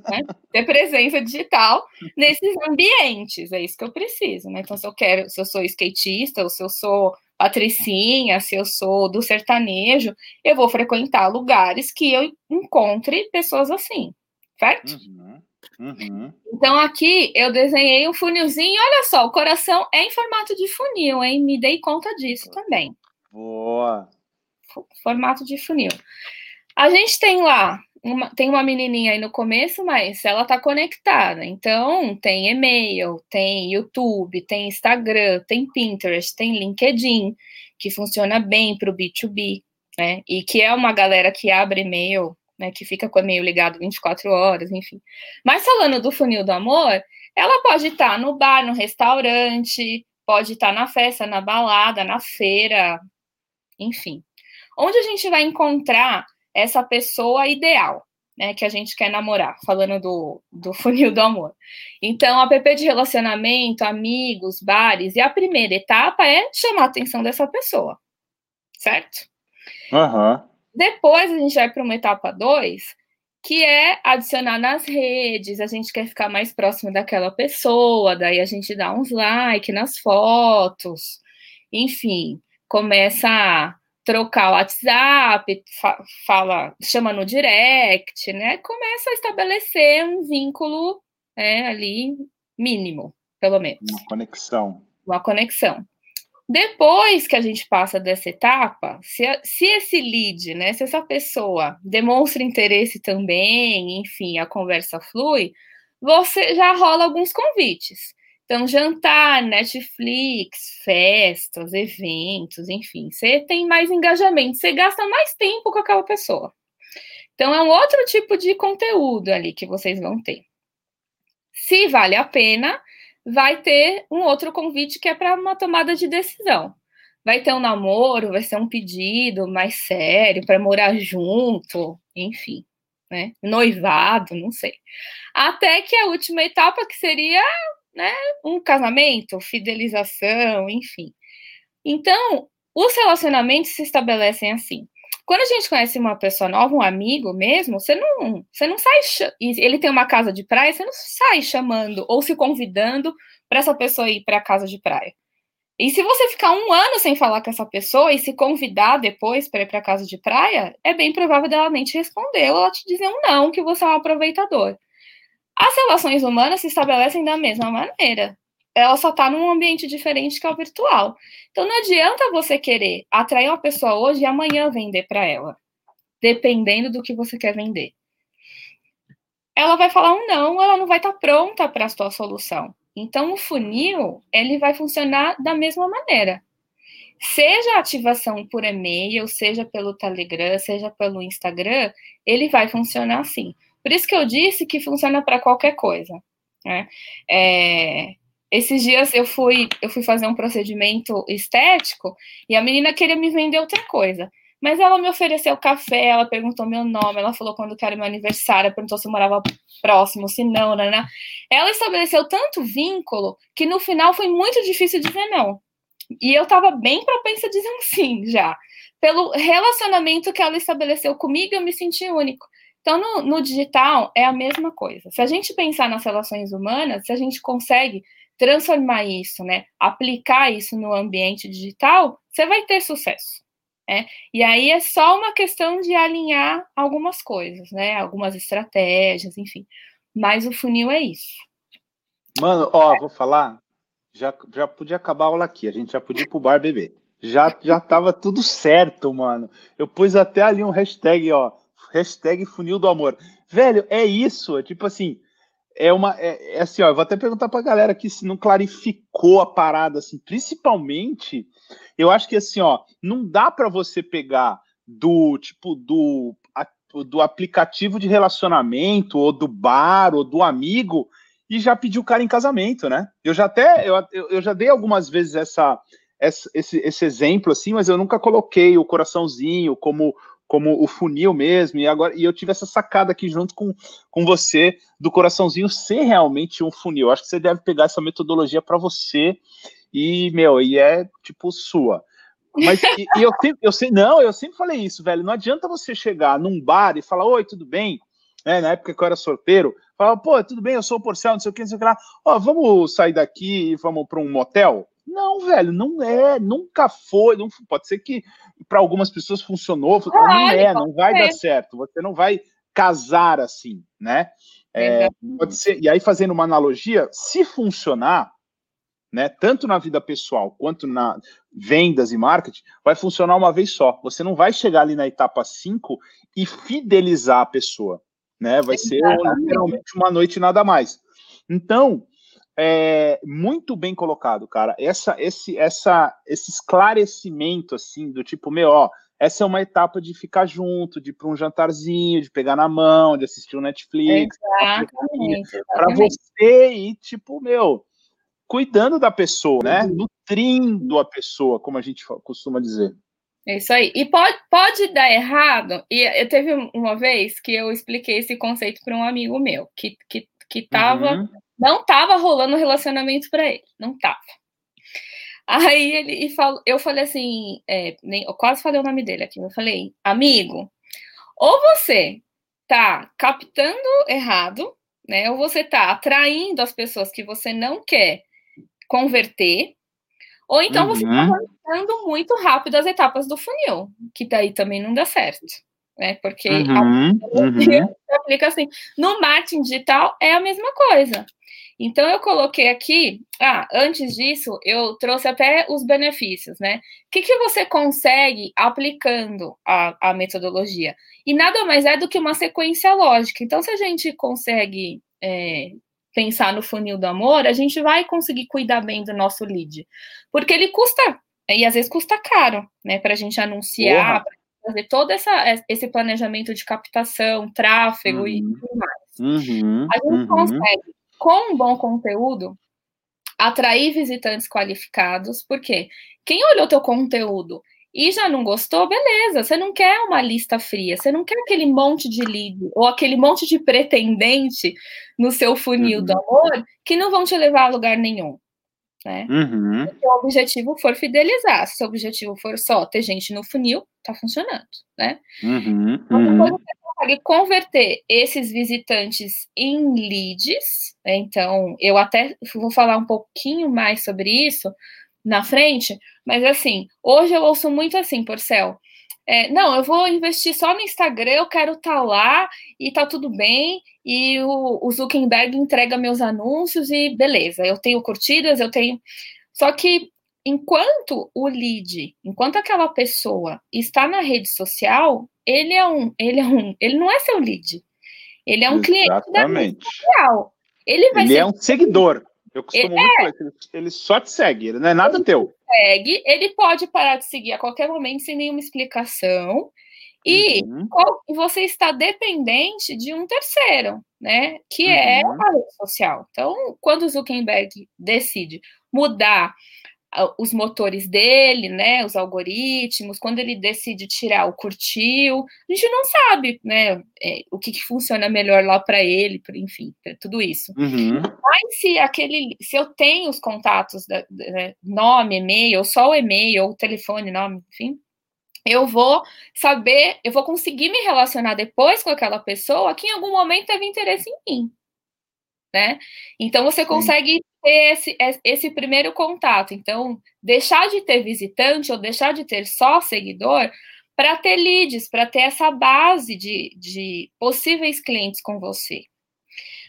Né, ter presença digital nesses ambientes, é isso que eu preciso, né? Então, se eu quero, se eu sou skatista, ou se eu sou patricinha, se eu sou do sertanejo, eu vou frequentar lugares que eu encontre pessoas assim, certo? Uhum, uhum. Então aqui eu desenhei um funilzinho, olha só, o coração é em formato de funil, hein? Me dei conta disso também. Boa. Formato de funil. A gente tem lá uma, tem uma menininha aí no começo, mas ela tá conectada. Então, tem e-mail, tem YouTube, tem Instagram, tem Pinterest, tem LinkedIn, que funciona bem para o B2B, né? E que é uma galera que abre e-mail, né? Que fica com o e-mail ligado 24 horas, enfim. Mas falando do funil do amor, ela pode estar tá no bar, no restaurante, pode estar tá na festa, na balada, na feira, enfim. Onde a gente vai encontrar essa pessoa ideal, né, que a gente quer namorar, falando do, do funil do amor. Então, app de relacionamento, amigos, bares, e a primeira etapa é chamar a atenção dessa pessoa, certo? Uhum. Depois a gente vai para uma etapa 2, que é adicionar nas redes, a gente quer ficar mais próximo daquela pessoa, daí a gente dá uns like nas fotos, enfim, começa a trocar o WhatsApp, fa fala, chama no direct, né? Começa a estabelecer um vínculo né, ali mínimo, pelo menos. Uma conexão. Uma conexão. Depois que a gente passa dessa etapa, se, se esse lead, né, se essa pessoa demonstra interesse também, enfim, a conversa flui, você já rola alguns convites. Então, jantar, Netflix, festas, eventos, enfim, você tem mais engajamento, você gasta mais tempo com aquela pessoa. Então, é um outro tipo de conteúdo ali que vocês vão ter. Se vale a pena, vai ter um outro convite que é para uma tomada de decisão. Vai ter um namoro, vai ser um pedido mais sério para morar junto, enfim, né? Noivado, não sei. Até que a última etapa que seria né, um casamento, fidelização, enfim. Então, os relacionamentos se estabelecem assim. Quando a gente conhece uma pessoa nova, um amigo mesmo, você não, você não sai. Ele tem uma casa de praia, você não sai chamando ou se convidando para essa pessoa ir para a casa de praia. E se você ficar um ano sem falar com essa pessoa e se convidar depois para ir para casa de praia, é bem provável dela nem te responder ou ela te dizer um não, que você é um aproveitador. As relações humanas se estabelecem da mesma maneira. Ela só está num ambiente diferente que é o virtual. Então não adianta você querer atrair uma pessoa hoje e amanhã vender para ela, dependendo do que você quer vender. Ela vai falar um não, ela não vai estar tá pronta para a sua solução. Então, o funil ele vai funcionar da mesma maneira. Seja a ativação por e-mail, seja pelo Telegram, seja pelo Instagram, ele vai funcionar assim. Por isso que eu disse que funciona para qualquer coisa. Né? É, esses dias eu fui, eu fui fazer um procedimento estético e a menina queria me vender outra coisa. Mas ela me ofereceu café, ela perguntou meu nome, ela falou quando que era meu aniversário, perguntou se eu morava próximo, se não, né, né? Ela estabeleceu tanto vínculo que no final foi muito difícil dizer não. E eu tava bem propensa a dizer um sim já. Pelo relacionamento que ela estabeleceu comigo, eu me senti único. Então, no, no digital é a mesma coisa. Se a gente pensar nas relações humanas, se a gente consegue transformar isso, né, aplicar isso no ambiente digital, você vai ter sucesso. Né? E aí é só uma questão de alinhar algumas coisas, né? Algumas estratégias, enfim. Mas o funil é isso. Mano, ó, vou falar. Já, já podia acabar a aula aqui, a gente já podia ir pro bar beber. Já, já tava tudo certo, mano. Eu pus até ali um hashtag, ó. Hashtag funil do amor. Velho, é isso. É tipo assim, é uma. É, é, assim, ó, eu vou até perguntar pra galera aqui se não clarificou a parada, assim, principalmente. Eu acho que assim, ó, não dá para você pegar do tipo do, a, do aplicativo de relacionamento, ou do bar, ou do amigo, e já pedir o cara em casamento, né? Eu já até eu, eu já dei algumas vezes essa, esse, esse exemplo, assim, mas eu nunca coloquei o coraçãozinho como como o funil mesmo, e agora e eu tive essa sacada aqui junto com, com você do coraçãozinho ser realmente um funil. Acho que você deve pegar essa metodologia para você e, meu, e é tipo sua. Mas e, e eu, sempre, eu sei, não, eu sempre falei isso, velho. Não adianta você chegar num bar e falar, oi, tudo bem? É, na época que eu era sorteiro, falava, pô, tudo bem, eu sou o Porcel, não sei o que, não sei o que lá. Ó, vamos sair daqui e vamos para um motel? Não, velho, não é, nunca foi. Não, pode ser que para algumas pessoas funcionou, não é, não vai dar certo. Você não vai casar assim, né? É, pode ser. E aí fazendo uma analogia, se funcionar, né, tanto na vida pessoal quanto na vendas e marketing, vai funcionar uma vez só. Você não vai chegar ali na etapa 5 e fidelizar a pessoa, né? Vai ser literalmente uma noite e nada mais. Então, é, muito bem colocado, cara. Essa, esse, essa, esse esclarecimento, assim, do tipo, meu, ó, essa é uma etapa de ficar junto, de ir para um jantarzinho, de pegar na mão, de assistir o um Netflix. Para você ir, tipo, meu, cuidando da pessoa, né? Uhum. Nutrindo a pessoa, como a gente costuma dizer. É isso aí. E pode, pode dar errado. E eu teve uma vez que eu expliquei esse conceito para um amigo meu que, que, que tava uhum. Não tava rolando relacionamento para ele, não tava. Aí ele falou, eu falei assim, é, nem, eu quase falei o nome dele aqui, eu falei, amigo, ou você tá captando errado, né? Ou você tá atraindo as pessoas que você não quer converter, ou então uhum. você tá avançando muito rápido as etapas do funil, que daí também não dá certo né? Porque uhum, uhum. aplica assim. No marketing digital é a mesma coisa. Então eu coloquei aqui, ah, antes disso, eu trouxe até os benefícios, né? O que, que você consegue aplicando a, a metodologia? E nada mais é do que uma sequência lógica. Então, se a gente consegue é, pensar no funil do amor, a gente vai conseguir cuidar bem do nosso lead. Porque ele custa, e às vezes custa caro, né? Para a gente anunciar, fazer todo essa, esse planejamento de captação, tráfego uhum. e tudo mais. Uhum. A gente uhum. consegue com um bom conteúdo, atrair visitantes qualificados, porque quem olhou teu conteúdo e já não gostou, beleza, você não quer uma lista fria, você não quer aquele monte de lead ou aquele monte de pretendente no seu funil uhum. do amor que não vão te levar a lugar nenhum. Né? Uhum. Se o objetivo for fidelizar, se o objetivo for só ter gente no funil, tá funcionando, né? Uhum. Uhum. Quando você consegue converter esses visitantes em leads, né? então eu até vou falar um pouquinho mais sobre isso na frente, mas assim, hoje eu ouço muito assim, Porcel, é, não, eu vou investir só no Instagram, eu quero estar tá lá e tá tudo bem, e o, o Zuckerberg entrega meus anúncios e beleza, eu tenho curtidas, eu tenho. Só que enquanto o lead, enquanto aquela pessoa está na rede social, ele é um, ele é um, ele não é seu lead. Ele é um Exatamente. cliente da rede social. Ele, vai ele é um seguidor. Eu costumo é, muito falar, ele só te segue, ele não é nada ele teu. Segue, ele pode parar de seguir a qualquer momento sem nenhuma explicação. E uhum. você está dependente de um terceiro, né? Que é uhum. é a rede social. Então, quando o Zuckerberg decide mudar os motores dele, né, os algoritmos, quando ele decide tirar o curtiu, a gente não sabe, né, é, o que, que, funciona melhor lá para ele, enfim, tudo isso. Uhum. Mas se aquele, se eu tenho os contatos, da, da, né, nome, e-mail, só o e-mail, ou telefone, nome, enfim, eu vou saber, eu vou conseguir me relacionar depois com aquela pessoa que em algum momento teve interesse em mim né? Então você consegue Sim. ter esse, esse primeiro contato. Então, deixar de ter visitante ou deixar de ter só seguidor para ter leads, para ter essa base de, de possíveis clientes com você.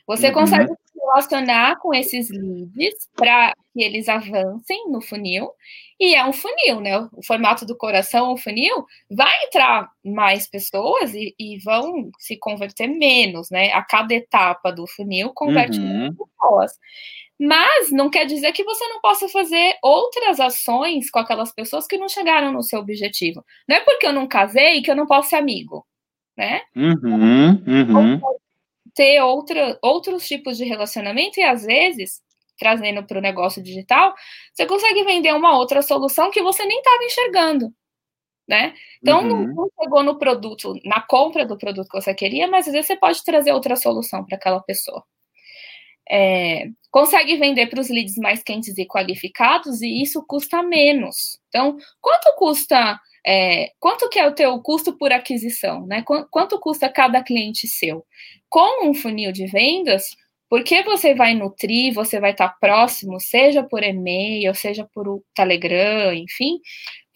Você uhum. consegue se relacionar com esses leads para que eles avancem no funil. E é um funil, né? O formato do coração, o funil, vai entrar mais pessoas e, e vão se converter menos, né? A cada etapa do funil converte uhum. menos pessoas. Mas não quer dizer que você não possa fazer outras ações com aquelas pessoas que não chegaram no seu objetivo. Não é porque eu não casei que eu não posso ser amigo, né? Uhum, uhum ter outra, outros tipos de relacionamento e às vezes, trazendo para o negócio digital, você consegue vender uma outra solução que você nem estava enxergando. Né? Então, uhum. não chegou no produto, na compra do produto que você queria, mas às vezes você pode trazer outra solução para aquela pessoa. É, consegue vender para os leads mais quentes e qualificados e isso custa menos. Então, quanto custa, é, quanto que é o teu custo por aquisição, né? Quanto custa cada cliente seu? com um funil de vendas, porque você vai nutrir, você vai estar próximo, seja por e-mail, seja por Telegram, enfim,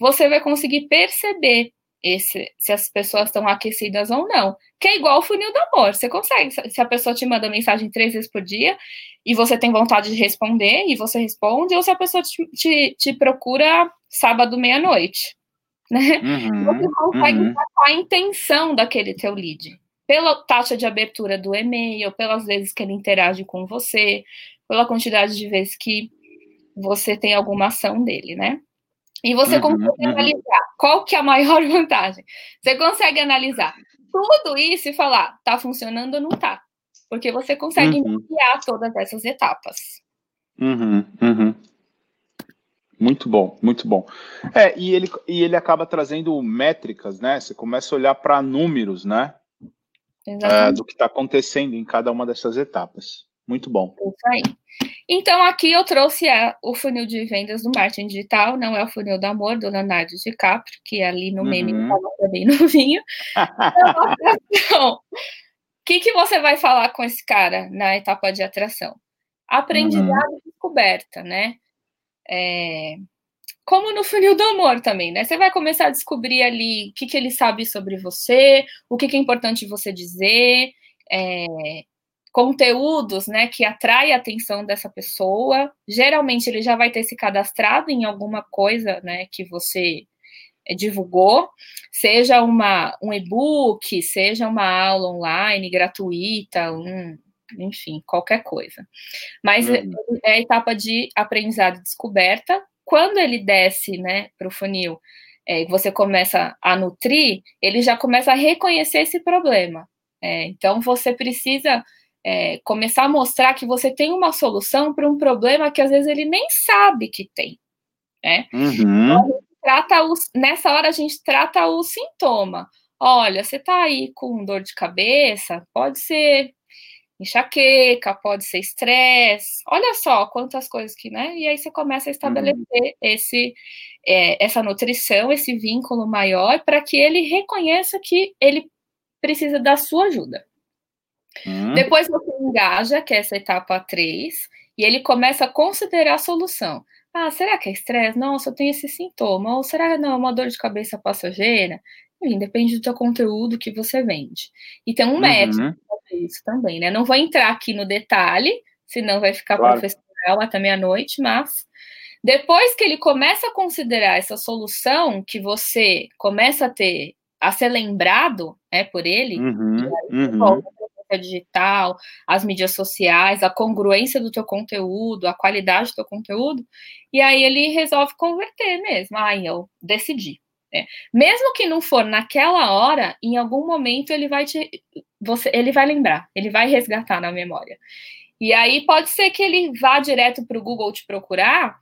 você vai conseguir perceber esse, se as pessoas estão aquecidas ou não. Que é igual o funil do amor. Você consegue, se a pessoa te manda mensagem três vezes por dia e você tem vontade de responder e você responde, ou se a pessoa te, te, te procura sábado meia-noite. Né? Uhum, você consegue uhum. a intenção daquele teu lead pela taxa de abertura do e-mail, pelas vezes que ele interage com você, pela quantidade de vezes que você tem alguma ação dele, né? E você uhum, consegue uhum. analisar qual que é a maior vantagem. Você consegue analisar tudo isso e falar, tá funcionando ou não tá. Porque você consegue uhum. todas essas etapas. Uhum, uhum. Muito bom, muito bom. É, e ele, e ele acaba trazendo métricas, né? Você começa a olhar para números, né? uh, do que está acontecendo em cada uma dessas etapas. Muito bom. Isso aí. Então, aqui eu trouxe a, o funil de vendas do marketing digital, não é o funil do amor do Leonardo DiCaprio, que ali no meme uhum. estava bem novinho. então, o que, que você vai falar com esse cara na etapa de atração? Aprendizado uhum. e descoberta, né? É, como no funil do amor também, né? Você vai começar a descobrir ali o que, que ele sabe sobre você, o que, que é importante você dizer, é, conteúdos, né, que atrai a atenção dessa pessoa. Geralmente ele já vai ter se cadastrado em alguma coisa, né, que você é, divulgou, seja uma, um e-book, seja uma aula online gratuita, um, enfim, qualquer coisa. Mas uhum. é a etapa de aprendizado e descoberta, quando ele desce né, para o funil, é, você começa a nutrir, ele já começa a reconhecer esse problema. É, então, você precisa é, começar a mostrar que você tem uma solução para um problema que às vezes ele nem sabe que tem. Né? Uhum. Então, trata os, nessa hora a gente trata o sintoma. Olha, você está aí com dor de cabeça, pode ser enxaqueca, pode ser estresse. Olha só quantas coisas que, né? E aí você começa a estabelecer uhum. esse, é, essa nutrição, esse vínculo maior, para que ele reconheça que ele precisa da sua ajuda. Uhum. Depois você engaja, que é essa etapa 3, e ele começa a considerar a solução. Ah, será que é estresse? Nossa, eu tenho esse sintoma. Ou será que não, é uma dor de cabeça passageira? Enfim, depende do teu conteúdo que você vende. E tem um uhum. método para isso também, né? Não vou entrar aqui no detalhe, senão vai ficar claro. profissional até meia-noite, mas depois que ele começa a considerar essa solução, que você começa a ter, a ser lembrado né, por ele, uhum, uhum digital, as mídias sociais, a congruência do teu conteúdo, a qualidade do teu conteúdo, e aí ele resolve converter mesmo. Ah, eu decidi. É. Mesmo que não for naquela hora, em algum momento ele vai te, você, ele vai lembrar, ele vai resgatar na memória. E aí pode ser que ele vá direto para o Google te procurar,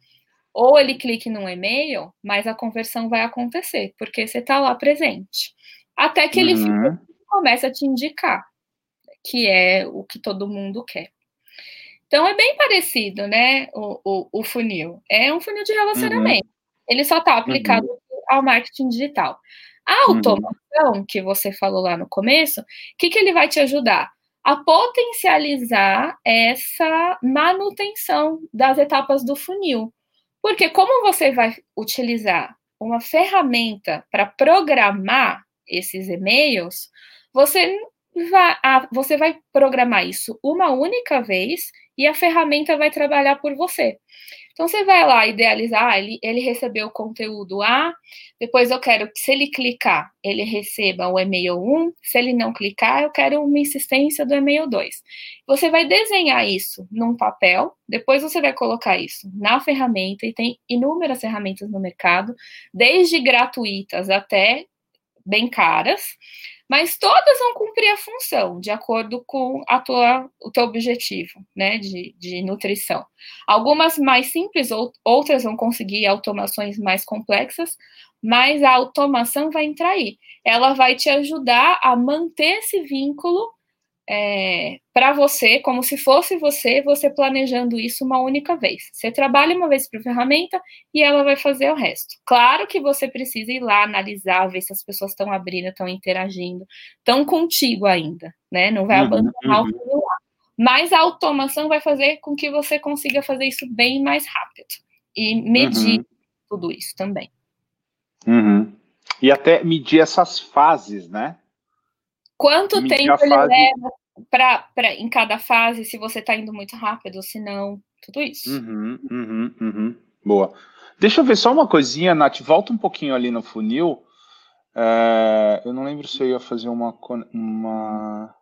ou ele clique num e-mail, mas a conversão vai acontecer, porque você está lá presente. Até que ele uhum. começa a te indicar que é o que todo mundo quer. Então é bem parecido, né? O, o, o funil. É um funil de relacionamento. Uhum. Ele só está aplicado uhum. ao marketing digital. A uhum. automação, uhum. que você falou lá no começo, o que, que ele vai te ajudar? A potencializar essa manutenção das etapas do funil. Porque como você vai utilizar uma ferramenta para programar esses e-mails, você você vai programar isso uma única vez e a ferramenta vai trabalhar por você. Então você vai lá idealizar, ele, ele recebeu o conteúdo A, depois eu quero que se ele clicar, ele receba o e-mail 1, se ele não clicar, eu quero uma insistência do e-mail 2. Você vai desenhar isso num papel, depois você vai colocar isso na ferramenta, e tem inúmeras ferramentas no mercado, desde gratuitas até bem caras mas todas vão cumprir a função de acordo com a tua, o teu objetivo, né, de, de nutrição. Algumas mais simples, ou, outras vão conseguir automações mais complexas, mas a automação vai entrar aí. Ela vai te ajudar a manter esse vínculo é, para você, como se fosse você, você planejando isso uma única vez. Você trabalha uma vez para a ferramenta e ela vai fazer o resto. Claro que você precisa ir lá analisar, ver se as pessoas estão abrindo, estão interagindo, estão contigo ainda, né? Não vai uhum, abandonar uhum. o celular. Mas a automação vai fazer com que você consiga fazer isso bem mais rápido e medir uhum. tudo isso também. Uhum. E até medir essas fases, né? Quanto tempo ele fase... leva pra, pra, em cada fase, se você está indo muito rápido, se não, tudo isso. Uhum, uhum, uhum. Boa. Deixa eu ver só uma coisinha, Nath, volta um pouquinho ali no funil. É, eu não lembro se eu ia fazer uma, uma.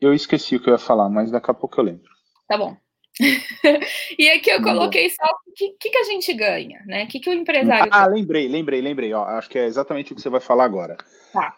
Eu esqueci o que eu ia falar, mas daqui a pouco eu lembro. Tá bom. e aqui eu coloquei só o que, que, que, a gente ganha, né? O que, que o empresário. Ah, lembrei, lembrei, lembrei. Ó, acho que é exatamente o que você vai falar agora. Tá.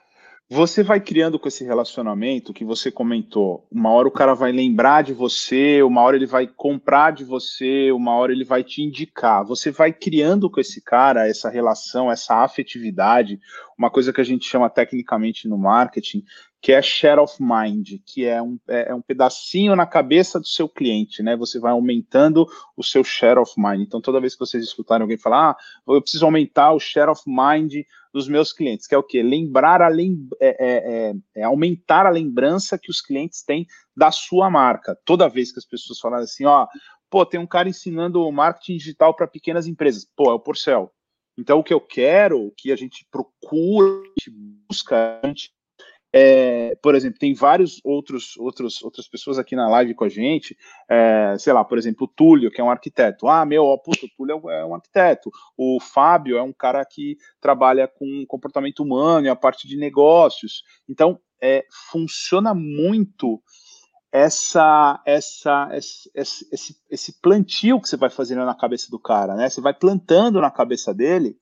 Você vai criando com esse relacionamento que você comentou. Uma hora o cara vai lembrar de você, uma hora ele vai comprar de você, uma hora ele vai te indicar. Você vai criando com esse cara essa relação, essa afetividade, uma coisa que a gente chama tecnicamente no marketing, que é share of mind, que é um, é, é um pedacinho na cabeça do seu cliente, né? Você vai aumentando o seu share of mind. Então, toda vez que vocês escutarem alguém falar, ah, eu preciso aumentar o share of mind dos meus clientes, que é o quê? Lembrar a lem é, é, é, é, aumentar a lembrança que os clientes têm da sua marca. Toda vez que as pessoas falarem assim, ó, pô, tem um cara ensinando marketing digital para pequenas empresas, pô, é o Porcel. Então, o que eu quero, o que a gente procura, a gente busca, a gente é, por exemplo, tem vários outros, outros outras pessoas aqui na live com a gente, é, sei lá, por exemplo, o Túlio, que é um arquiteto. Ah, meu, ó, o Túlio é um arquiteto. O Fábio é um cara que trabalha com comportamento humano e a parte de negócios. Então, é, funciona muito essa, essa, esse, esse, esse plantio que você vai fazendo na cabeça do cara, né? Você vai plantando na cabeça dele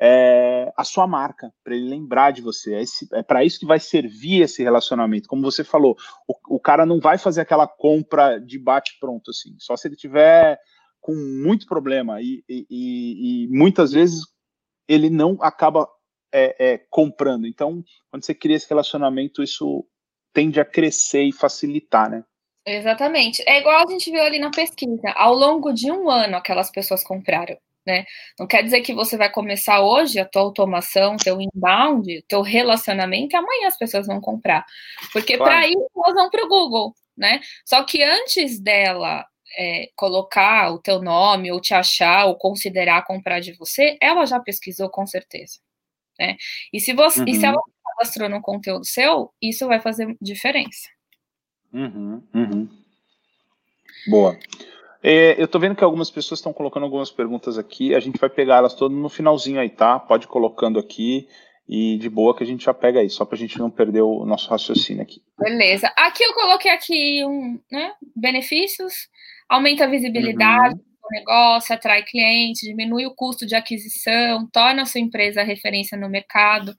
é, a sua marca, para ele lembrar de você. É, é para isso que vai servir esse relacionamento. Como você falou, o, o cara não vai fazer aquela compra de bate-pronto, assim, só se ele tiver com muito problema. E, e, e muitas vezes ele não acaba é, é, comprando. Então, quando você cria esse relacionamento, isso tende a crescer e facilitar, né? Exatamente. É igual a gente viu ali na pesquisa. Ao longo de um ano, aquelas pessoas compraram. Né? Não quer dizer que você vai começar hoje a tua automação, teu inbound, teu relacionamento, e amanhã as pessoas vão comprar. Porque claro. para isso elas vão para o Google, né? Só que antes dela é, colocar o teu nome, ou te achar, ou considerar comprar de você, ela já pesquisou com certeza. Né? E se você, uhum. e se uhum. ela cadastrou no conteúdo seu, isso vai fazer diferença. Uhum, uhum. Boa. É, eu tô vendo que algumas pessoas estão colocando algumas perguntas aqui. A gente vai pegar elas todas no finalzinho aí, tá? Pode ir colocando aqui e de boa que a gente já pega aí, só para a gente não perder o nosso raciocínio aqui. Beleza. Aqui eu coloquei aqui um, né, benefícios, aumenta a visibilidade uhum. do negócio, atrai clientes, diminui o custo de aquisição, torna a sua empresa referência no mercado,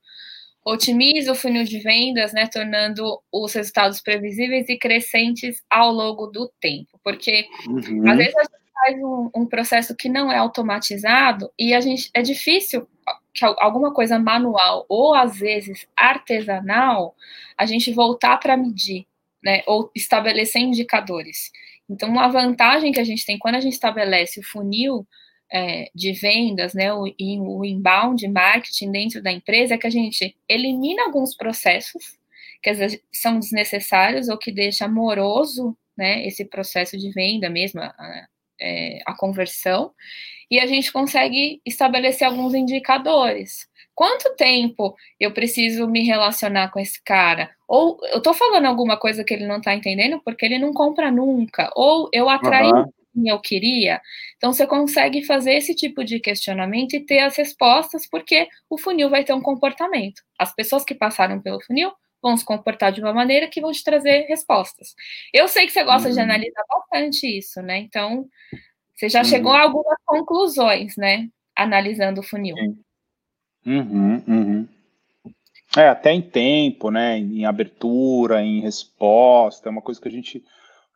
otimiza o funil de vendas, né, tornando os resultados previsíveis e crescentes ao longo do tempo. Porque uhum. às vezes a gente faz um, um, processo que não é automatizado e a gente é difícil que alguma coisa manual ou às vezes artesanal a gente voltar para medir, né, ou estabelecer indicadores. Então, uma vantagem que a gente tem quando a gente estabelece o funil é, de vendas, né, o, o inbound marketing dentro da empresa, é que a gente elimina alguns processos que às vezes são desnecessários ou que deixa moroso, né, esse processo de venda mesmo, a, é, a conversão, e a gente consegue estabelecer alguns indicadores. Quanto tempo eu preciso me relacionar com esse cara? Ou eu estou falando alguma coisa que ele não está entendendo porque ele não compra nunca, ou eu atraí uhum eu queria. Então, você consegue fazer esse tipo de questionamento e ter as respostas, porque o funil vai ter um comportamento. As pessoas que passaram pelo funil vão se comportar de uma maneira que vão te trazer respostas. Eu sei que você gosta uhum. de analisar bastante isso, né? Então, você já uhum. chegou a algumas conclusões, né? Analisando o funil. Uhum, uhum. É, até em tempo, né? Em abertura, em resposta, é uma coisa que a gente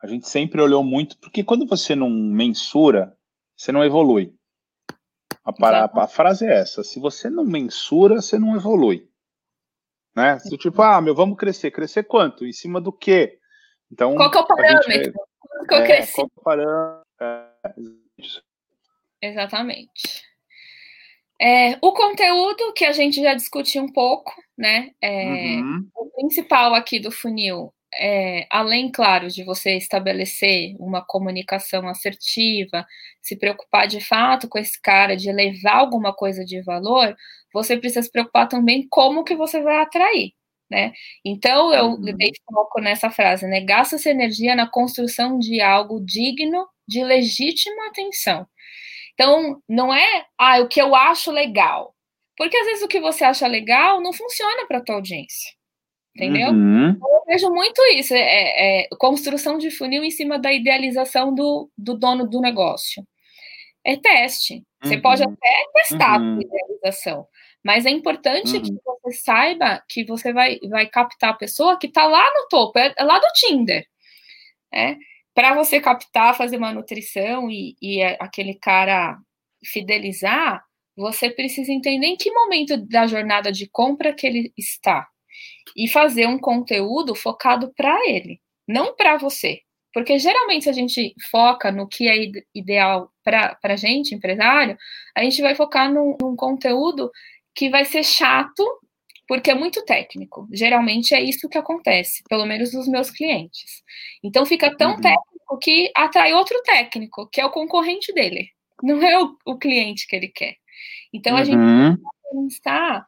a gente sempre olhou muito, porque quando você não mensura, você não evolui. A, para, a frase é essa: se você não mensura, você não evolui. Né? Se tipo, ah, meu, vamos crescer. Crescer quanto? Em cima do quê? Então, qual que é o parâmetro? Gente, quanto que eu é, cresci? Qual é o parâmetro? É, Exatamente. É, o conteúdo que a gente já discutiu um pouco, né? É, uhum. O principal aqui do funil é, além, claro, de você estabelecer uma comunicação assertiva, se preocupar de fato com esse cara, de levar alguma coisa de valor, você precisa se preocupar também como que você vai atrair, né? Então, eu uhum. dei foco nessa frase, né? Gasta essa energia na construção de algo digno de legítima atenção. Então, não é, ah, o que eu acho legal. Porque às vezes o que você acha legal não funciona para a tua audiência entendeu? Uhum. Eu vejo muito isso, é, é, construção de funil em cima da idealização do, do dono do negócio. É teste. Você uhum. pode até testar uhum. a idealização, mas é importante que uhum. você saiba que você vai, vai captar a pessoa que está lá no topo, é, é lá do Tinder. Né? Para você captar, fazer uma nutrição e, e aquele cara fidelizar, você precisa entender em que momento da jornada de compra que ele está e fazer um conteúdo focado para ele, não para você. Porque geralmente, se a gente foca no que é ideal para a gente, empresário, a gente vai focar num, num conteúdo que vai ser chato, porque é muito técnico. Geralmente é isso que acontece, pelo menos nos meus clientes. Então fica tão uhum. técnico que atrai outro técnico, que é o concorrente dele, não é o, o cliente que ele quer. Então a gente uhum. pensar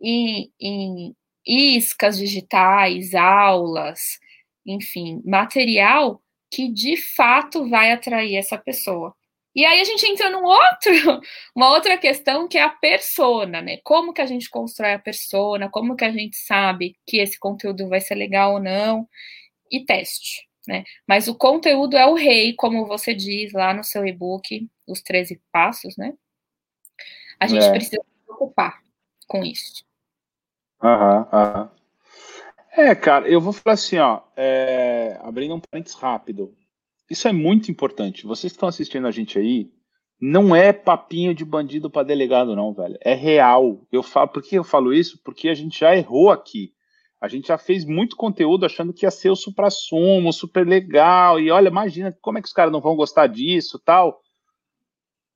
em, em iscas digitais, aulas, enfim, material que de fato vai atrair essa pessoa. E aí a gente entra num outro, uma outra questão que é a persona, né? Como que a gente constrói a persona, como que a gente sabe que esse conteúdo vai ser legal ou não, e teste, né? Mas o conteúdo é o rei, como você diz lá no seu e-book, os 13 passos, né? A gente é. precisa se preocupar com isso. Aham, aham. É, cara, eu vou falar assim, ó, é, abrindo um parênteses rápido. Isso é muito importante. Vocês que estão assistindo a gente aí, não é papinho de bandido para delegado, não, velho. É real. Eu falo, por que eu falo isso? Porque a gente já errou aqui. A gente já fez muito conteúdo achando que ia ser o supra-sumo, super legal. E olha, imagina como é que os caras não vão gostar disso tal.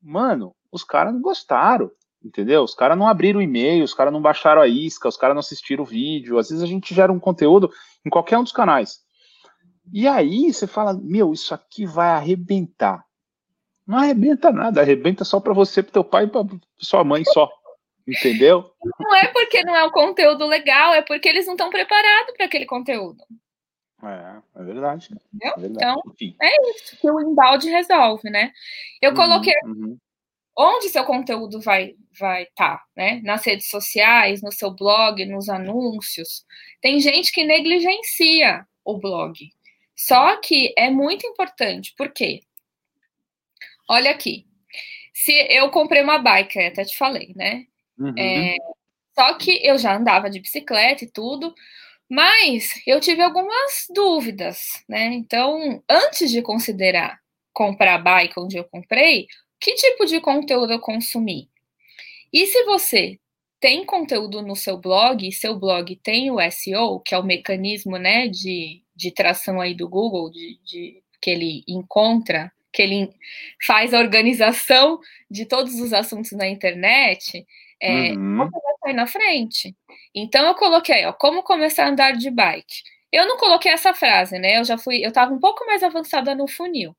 Mano, os caras não gostaram, entendeu? Os caras não abriram o e-mail, os caras não baixaram a isca, os caras não assistiram o vídeo. Às vezes a gente gera um conteúdo em qualquer um dos canais. E aí você fala, meu, isso aqui vai arrebentar. Não arrebenta nada, arrebenta só para você, para teu pai e para sua mãe só. Entendeu? Não é porque não é um conteúdo legal, é porque eles não estão preparados para aquele conteúdo. É, é verdade. É verdade. Então, Enfim. é isso que o embalde resolve, né? Eu uhum, coloquei uhum. Onde seu conteúdo vai vai estar, tá, né? Nas redes sociais, no seu blog, nos anúncios. Tem gente que negligencia o blog. Só que é muito importante, por quê? Olha aqui. Se eu comprei uma bike, até te falei, né? Uhum. É, só que eu já andava de bicicleta e tudo, mas eu tive algumas dúvidas, né? Então, antes de considerar comprar a bike onde eu comprei, que tipo de conteúdo eu consumi? E se você tem conteúdo no seu blog, e seu blog tem o SEO, que é o mecanismo né, de, de tração aí do Google, de, de que ele encontra, que ele faz a organização de todos os assuntos na internet, é, uhum. você vai sair na frente. Então eu coloquei, ó, como começar a andar de bike. Eu não coloquei essa frase, né? Eu já fui, eu estava um pouco mais avançada no funil.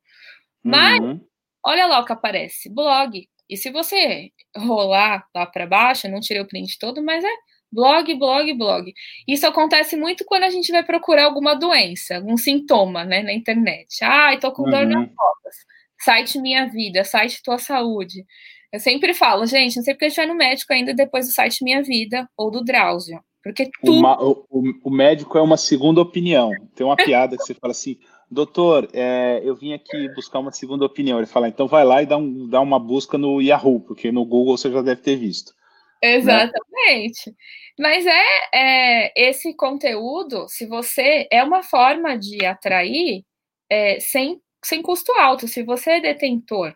Mas uhum. Olha lá o que aparece, blog. E se você rolar lá para baixo, eu não tirei o print todo, mas é blog, blog, blog. Isso acontece muito quando a gente vai procurar alguma doença, algum sintoma, né, na internet. Ai, tô com uhum. dor nas costas. Site Minha Vida, site Tua Saúde. Eu sempre falo, gente, não sei porque a gente vai no médico ainda depois do site Minha Vida ou do Drauzio. Porque tudo... Uma, o, o, médico é uma segunda opinião. Tem uma piada que você fala assim, doutor, é, eu vim aqui buscar uma segunda opinião. Ele fala, então vai lá e dá, um, dá uma busca no Yahoo, porque no Google você já deve ter visto. Né? Exatamente. Né? Mas é, é, esse conteúdo, se você é uma forma de atrair é, sem, sem custo alto. Se você é detentor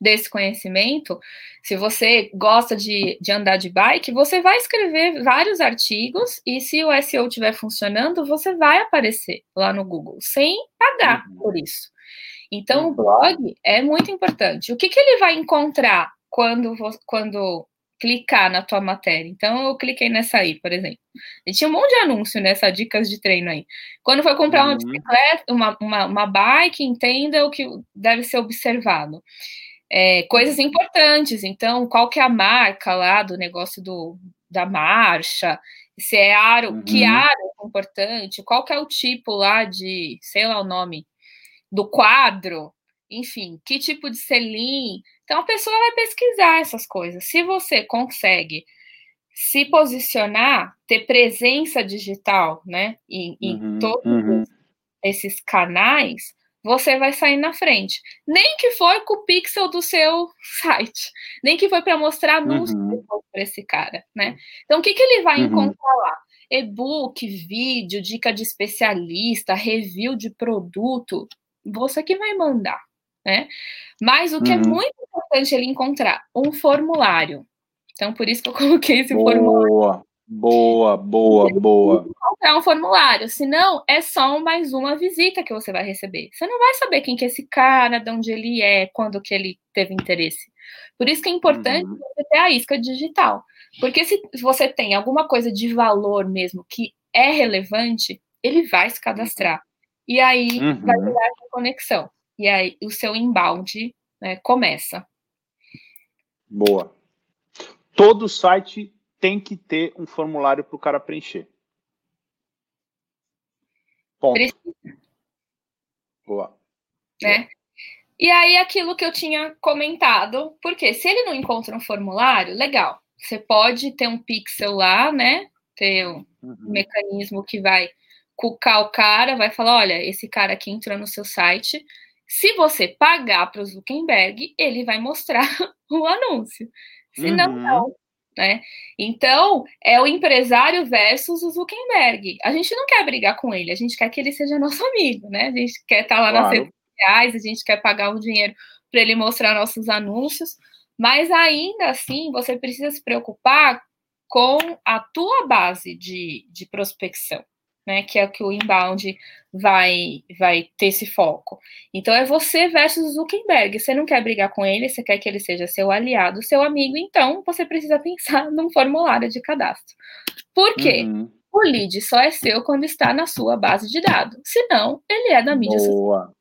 desse conhecimento, se você gosta de, de andar de bike, você vai escrever vários artigos e se o SEO estiver funcionando, você vai aparecer lá no Google, sem pagar uhum. por isso. Então, o uhum. blog é muito importante. O que, que ele vai encontrar quando, quando clicar na tua matéria. Então, eu cliquei nessa aí, por exemplo. E tinha um monte de anúncio nessa dicas de treino aí. Quando for comprar uma uhum. bicicleta, uma, uma, uma bike, entenda o que deve ser observado é, coisas importantes. Então, qual que é a marca lá do negócio do, da marcha? Se é aro, uhum. que aro é importante? Qual que é o tipo lá de, sei lá o nome, do quadro? Enfim, que tipo de selim? Então, a pessoa vai pesquisar essas coisas. Se você consegue se posicionar, ter presença digital, né, em, em uhum, todos uhum. esses canais, você vai sair na frente. Nem que foi com o pixel do seu site, nem que foi para mostrar anúncio uhum. para esse cara, né? Então, o que, que ele vai uhum. encontrar lá? E-book, vídeo, dica de especialista, review de produto, você que vai mandar, né? Mas o que é uhum. é muito importante ele encontrar um formulário. Então, por isso que eu coloquei esse Boa. formulário. Boa, boa, boa. É um formulário, senão é só mais uma visita que você vai receber. Você não vai saber quem que é esse cara, de onde ele é, quando que ele teve interesse. Por isso que é importante uhum. você ter a isca digital. Porque se você tem alguma coisa de valor mesmo que é relevante, ele vai se cadastrar. E aí uhum. vai virar essa conexão. E aí o seu embalde né, começa. Boa. Todo site tem que ter um formulário para o cara preencher. Ponto. Precisa. Boa. Né? E aí, aquilo que eu tinha comentado, porque se ele não encontra um formulário, legal. Você pode ter um pixel lá, né? Ter um uhum. mecanismo que vai cucar o cara, vai falar: olha, esse cara aqui entrou no seu site. Se você pagar para o Zuckerberg, ele vai mostrar o anúncio. Se não, uhum. não. Né? Então, é o empresário versus o Zuckerberg. A gente não quer brigar com ele, a gente quer que ele seja nosso amigo, né? A gente quer estar lá claro. nas redes sociais, a gente quer pagar o dinheiro para ele mostrar nossos anúncios, mas ainda assim você precisa se preocupar com a tua base de, de prospecção, né? Que é o que o inbound vai, vai ter esse foco. Então é você versus Zuckerberg. Você não quer brigar com ele, você quer que ele seja seu aliado, seu amigo, então você precisa pensar num formulário de cadastro. Por quê? Uhum. O lead só é seu quando está na sua base de dados. Senão, ele é da mídia Boa. social.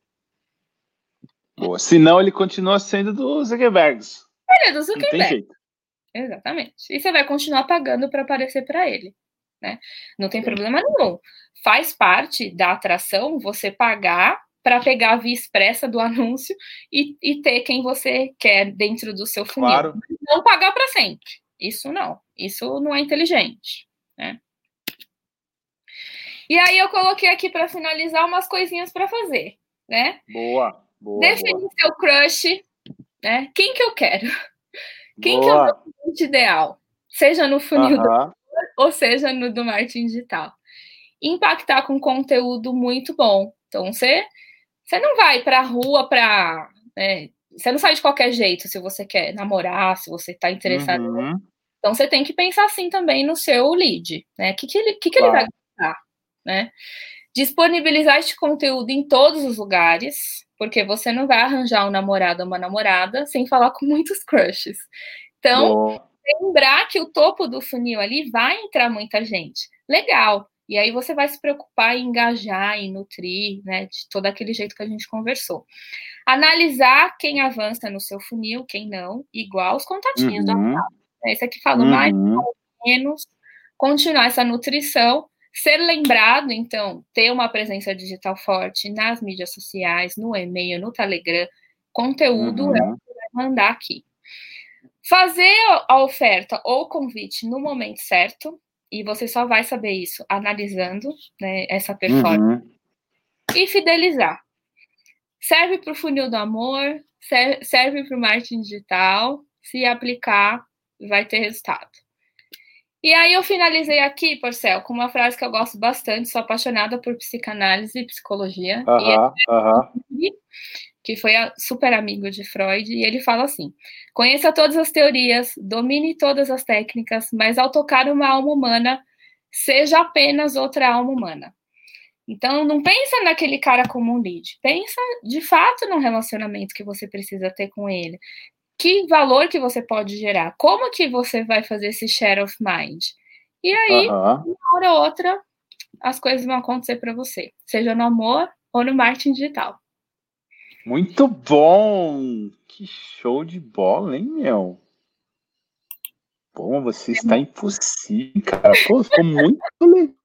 Boa. Senão, ele continua sendo do Zuckerberg. Ele é do Zuckerberg. Não. Exatamente. E você vai continuar pagando para aparecer para ele. Né? Não tem problema nenhum. Faz parte da atração você pagar para pegar a via expressa do anúncio e, e, ter quem você quer dentro do seu funil. Claro. Não pagar para sempre. Isso não. Isso não é inteligente. Né? E aí eu coloquei aqui para finalizar umas coisinhas para fazer, né? Boa, boa. Definir boa. seu crush, né? Quem que eu quero? Quem boa. que é o meu cliente ideal? Seja no funil uh -huh. Ou seja no do marketing digital. Impactar com conteúdo muito bom. Então você você não vai para a rua para né, você não sai de qualquer jeito se você quer namorar, se você está interessado. Uhum. Então você tem que pensar assim também no seu lead, né? O que, que ele, que que claro. ele vai gostar? né? Disponibilizar este conteúdo em todos os lugares, porque você não vai arranjar um namorado ou uma namorada sem falar com muitos crushes. Então, lembrar que o topo do funil ali vai entrar muita gente. Legal. E aí você vai se preocupar em engajar, em nutrir, né? De todo aquele jeito que a gente conversou. Analisar quem avança no seu funil, quem não, igual os contatinhos uhum. do WhatsApp. Esse aqui fala uhum. mais ou menos. Continuar essa nutrição Ser lembrado, então, ter uma presença digital forte nas mídias sociais, no e-mail, no Telegram, conteúdo uhum. é o que vai mandar aqui. Fazer a oferta ou convite no momento certo, e você só vai saber isso analisando né, essa performance. Uhum. E fidelizar. Serve para o funil do amor, serve para o marketing digital. Se aplicar, vai ter resultado. E aí eu finalizei aqui, Porcel, com uma frase que eu gosto bastante, sou apaixonada por psicanálise e psicologia. Uh -huh, e -huh. Que foi super amigo de Freud, e ele fala assim: conheça todas as teorias, domine todas as técnicas, mas ao tocar uma alma humana, seja apenas outra alma humana. Então, não pensa naquele cara como um lead. Pensa, de fato, no relacionamento que você precisa ter com ele que valor que você pode gerar, como que você vai fazer esse share of mind. E aí, uma hora ou outra, as coisas vão acontecer para você, seja no amor ou no marketing digital. Muito bom! Que show de bola, hein, meu? Bom, você está impossível, cara. Pô, ficou muito legal.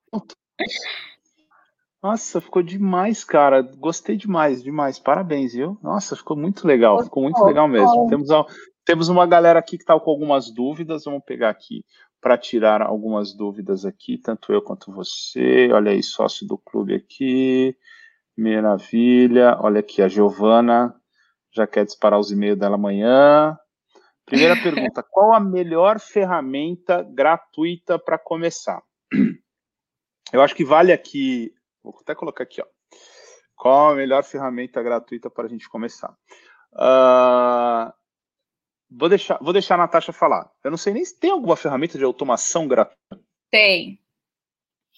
Nossa, ficou demais, cara. Gostei demais, demais. Parabéns, viu? Nossa, ficou muito legal, ficou muito legal mesmo. Temos, a, temos uma galera aqui que está com algumas dúvidas. Vamos pegar aqui para tirar algumas dúvidas aqui, tanto eu quanto você. Olha aí, sócio do clube aqui. Maravilha. Olha aqui, a Giovana já quer disparar os e-mails dela amanhã. Primeira pergunta: qual a melhor ferramenta gratuita para começar? Eu acho que vale aqui Vou até colocar aqui, ó. Qual a melhor ferramenta gratuita para a gente começar? Uh, vou, deixar, vou deixar a Natasha falar. Eu não sei nem se tem alguma ferramenta de automação gratuita. Tem.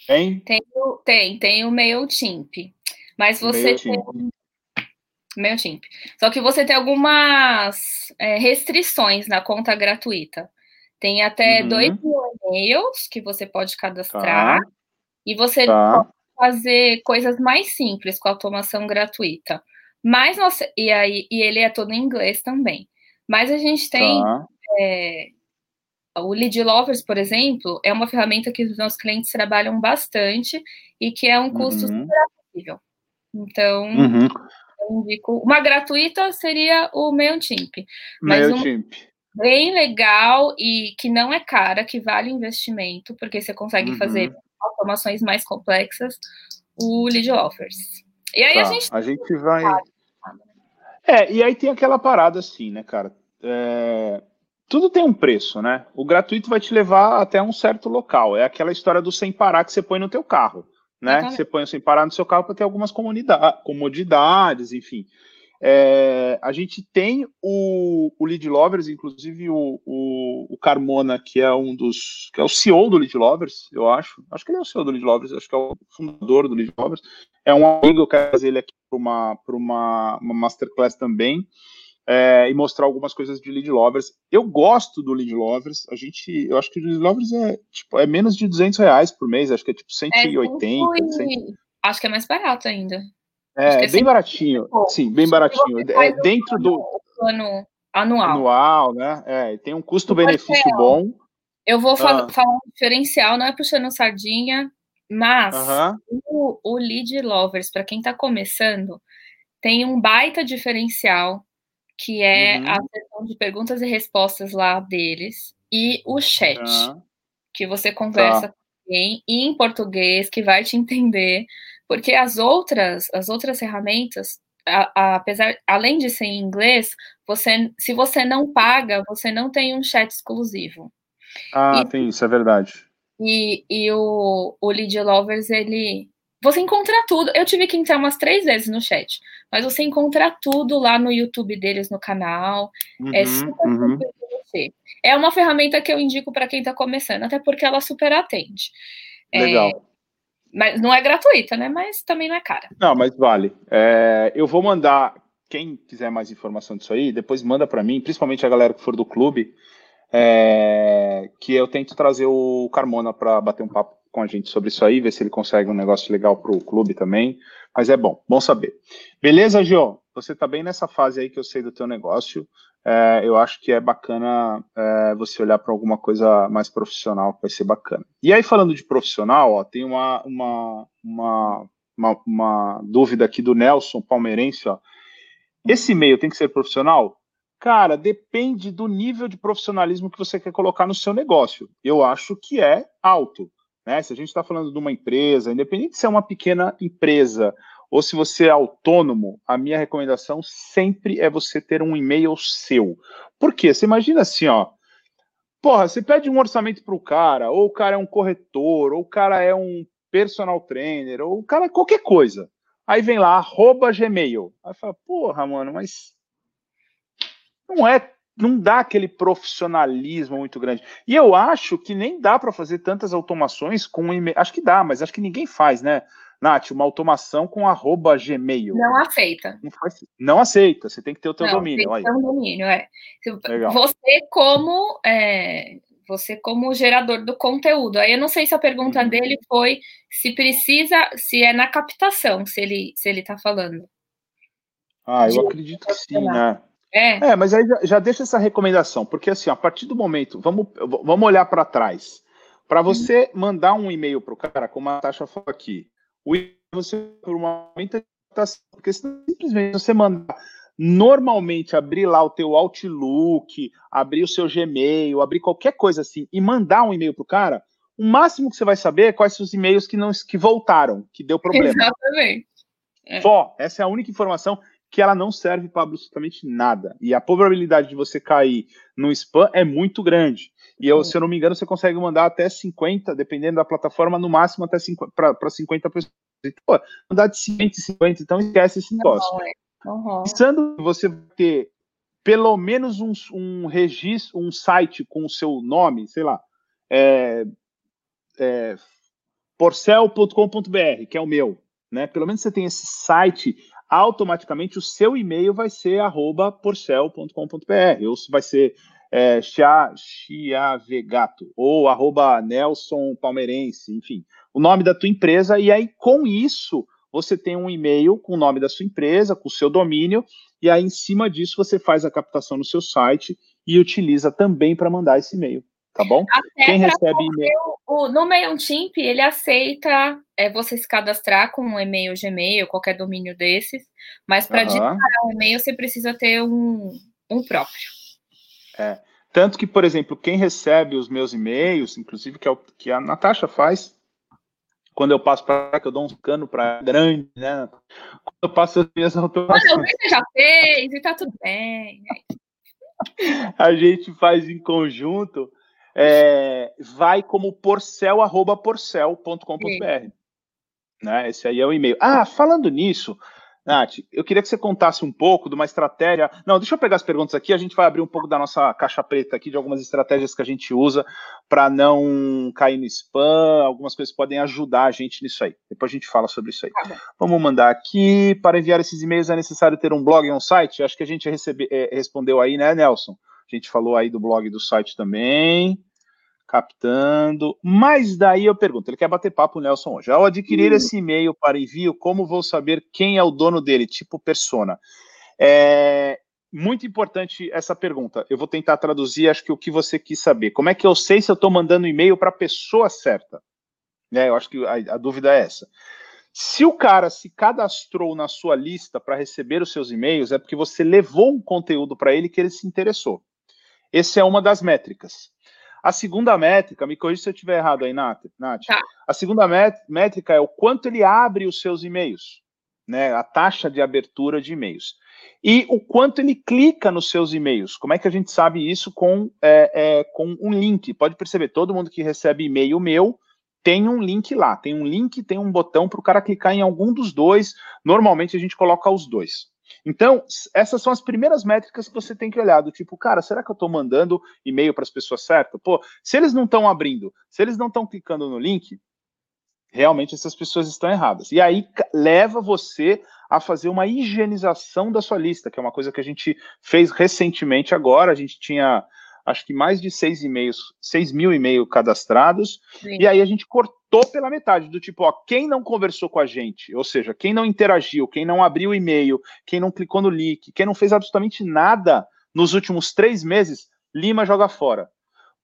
Tem? Tem, tem, tem o MailChimp. Mas você tem. MailChimp. Só que você tem algumas é, restrições na conta gratuita. Tem até uhum. dois e-mails que você pode cadastrar. Tá. E você tá. pode fazer coisas mais simples com automação gratuita. Mas nossa, e aí e ele é todo em inglês também. Mas a gente tem tá. é, o Lead Lovers, por exemplo, é uma ferramenta que os nossos clientes trabalham bastante e que é um custo uhum. super acessível. Então, uhum. eu indico. Uma gratuita seria o MailChimp. Mas MailChimp. Um bem legal e que não é cara, que vale investimento, porque você consegue uhum. fazer automações mais complexas, o lead offers. E aí tá, a gente. A gente vai. É, e aí tem aquela parada assim, né, cara? É... Tudo tem um preço, né? O gratuito vai te levar até um certo local. É aquela história do sem parar que você põe no teu carro, né? Você põe sem parar no seu carro para ter algumas comodidades, enfim. É, a gente tem o, o Lead Lovers, inclusive o, o, o, Carmona, que é um dos. que é o CEO do Lead Lovers, eu acho. Acho que ele é o CEO do Lead Lovers, acho que é o fundador do Lead Lovers. É um amigo, eu quero trazer ele aqui para uma, uma, uma masterclass também. É, e mostrar algumas coisas de Lead Lovers. Eu gosto do Lead Lovers. A gente, eu acho que o Lead Lovers é tipo é menos de 200 reais por mês. Acho que é tipo 180. É, 100. Acho que é mais barato ainda. É, é bem baratinho. Sim, bem baratinho. É, dentro do plano anual. Anual, né? É, tem um custo-benefício bom. Eu vou ah. falar um diferencial, não é puxando sardinha, mas o, o Lead Lovers, para quem está começando, tem um baita diferencial, que é uhum. a sessão de perguntas e respostas lá deles, e o chat, que você conversa tá. com alguém em português, que vai te entender porque as outras, as outras ferramentas, a, a, apesar, além de ser em inglês, você, se você não paga, você não tem um chat exclusivo. Ah, e, tem isso, é verdade. E, e o, o Lead Lovers, ele. Você encontra tudo. Eu tive que entrar umas três vezes no chat, mas você encontra tudo lá no YouTube deles, no canal. É uhum, é super uhum. você. É uma ferramenta que eu indico para quem está começando, até porque ela super atende. Legal. É, mas não é gratuita, né? Mas também não é cara. Não, mas vale. É, eu vou mandar. Quem quiser mais informação disso aí, depois manda para mim, principalmente a galera que for do clube, é, que eu tento trazer o Carmona para bater um papo com a gente sobre isso aí, ver se ele consegue um negócio legal para o clube também. Mas é bom, bom saber. Beleza, Gio? Você está bem nessa fase aí que eu sei do teu negócio é, eu acho que é bacana é, você olhar para alguma coisa mais profissional, que vai ser bacana. E aí, falando de profissional, ó, tem uma, uma, uma, uma, uma dúvida aqui do Nelson, palmeirense. Ó. Esse e-mail tem que ser profissional? Cara, depende do nível de profissionalismo que você quer colocar no seu negócio. Eu acho que é alto. Né? Se a gente está falando de uma empresa, independente se é uma pequena empresa ou se você é autônomo, a minha recomendação sempre é você ter um e-mail seu. Por quê? Você imagina assim, ó. Porra, você pede um orçamento para o cara, ou o cara é um corretor, ou o cara é um personal trainer, ou o cara é qualquer coisa. Aí vem lá, arroba Gmail. Aí fala, porra, mano, mas não é, não dá aquele profissionalismo muito grande. E eu acho que nem dá para fazer tantas automações com e-mail. Acho que dá, mas acho que ninguém faz, né? Nath, uma automação com arroba Gmail. Não aceita. Não, faz, não aceita, você tem que ter o teu não, domínio. Tem que ter um domínio, é. Legal. Você como é, você como gerador do conteúdo. Aí eu não sei se a pergunta uhum. dele foi se precisa, se é na captação, se ele se ele está falando. Ah, eu De acredito que sim, né? É. é, mas aí já, já, deixa essa recomendação, porque assim, a partir do momento, vamos, vamos olhar para trás. Para uhum. você uhum. mandar um e-mail para o cara, como a Tasha falou aqui, o você por uma porque simplesmente você mandar normalmente abrir lá o teu Outlook, abrir o seu Gmail, abrir qualquer coisa assim e mandar um e-mail pro cara, o máximo que você vai saber é quais são os e-mails que não que voltaram, que deu problema. Exatamente. É. Só, essa é a única informação que ela não serve para absolutamente nada. E a probabilidade de você cair no spam é muito grande. E eu, se eu não me engano, você consegue mandar até 50, dependendo da plataforma, no máximo até para 50 pessoas. Pô, mandar de 150, então esquece esse negócio. Uhum. Pensando que você vai ter pelo menos um, um registro, um site com o seu nome, sei lá, é, é, porcel.com.br, que é o meu, né? Pelo menos você tem esse site, automaticamente o seu e-mail vai ser arroba porcel.com.br, ou vai ser é, Chiavegato, ou arroba Nelson Palmeirense, enfim, o nome da tua empresa, e aí com isso você tem um e-mail com o nome da sua empresa, com o seu domínio, e aí em cima disso você faz a captação no seu site e utiliza também para mandar esse e-mail, tá bom? Até Quem recebe e-mail. O, no MailChimp, ele aceita é, você se cadastrar com um e-mail Gmail, qualquer domínio desses, mas para uhum. digitar um e-mail você precisa ter um, um próprio. É. Tanto que, por exemplo, quem recebe os meus e-mails, inclusive que, é o, que a Natasha faz, quando eu passo para que eu dou um cano para grande, né? Quando eu passo as minhas automações. Olha, você já fez e tá tudo bem. a gente faz em conjunto, é, vai como porcel, arroba porcel.com.br. Né? Esse aí é o e-mail. Ah, falando nisso, Nath, eu queria que você contasse um pouco de uma estratégia. Não, deixa eu pegar as perguntas aqui, a gente vai abrir um pouco da nossa caixa preta aqui, de algumas estratégias que a gente usa para não cair no spam, algumas coisas podem ajudar a gente nisso aí. Depois a gente fala sobre isso aí. Tá Vamos mandar aqui. Para enviar esses e-mails é necessário ter um blog e um site? Acho que a gente recebe, é, respondeu aí, né, Nelson? A gente falou aí do blog do site também captando. Mas daí eu pergunto, ele quer bater papo o Nelson hoje. Ao adquirir hum. esse e-mail para envio, como vou saber quem é o dono dele, tipo persona? É muito importante essa pergunta. Eu vou tentar traduzir, acho que o que você quis saber. Como é que eu sei se eu estou mandando e-mail para a pessoa certa? É, eu acho que a, a dúvida é essa. Se o cara se cadastrou na sua lista para receber os seus e-mails, é porque você levou um conteúdo para ele que ele se interessou. Essa é uma das métricas. A segunda métrica, me corrija se eu estiver errado aí, Nath. Nath. Tá. A segunda métrica é o quanto ele abre os seus e-mails, né? A taxa de abertura de e-mails. E o quanto ele clica nos seus e-mails. Como é que a gente sabe isso com, é, é, com um link? Pode perceber, todo mundo que recebe e-mail meu tem um link lá. Tem um link, tem um botão para o cara clicar em algum dos dois. Normalmente a gente coloca os dois. Então, essas são as primeiras métricas que você tem que olhar, do tipo, cara, será que eu estou mandando e-mail para as pessoas certas? Pô, se eles não estão abrindo, se eles não estão clicando no link, realmente essas pessoas estão erradas. E aí leva você a fazer uma higienização da sua lista, que é uma coisa que a gente fez recentemente agora, a gente tinha acho que mais de seis e-mails, seis mil e-mails cadastrados, Sim. e aí a gente cortou pela metade, do tipo, ó, quem não conversou com a gente, ou seja, quem não interagiu, quem não abriu o e-mail, quem não clicou no link, quem não fez absolutamente nada nos últimos três meses, Lima joga fora.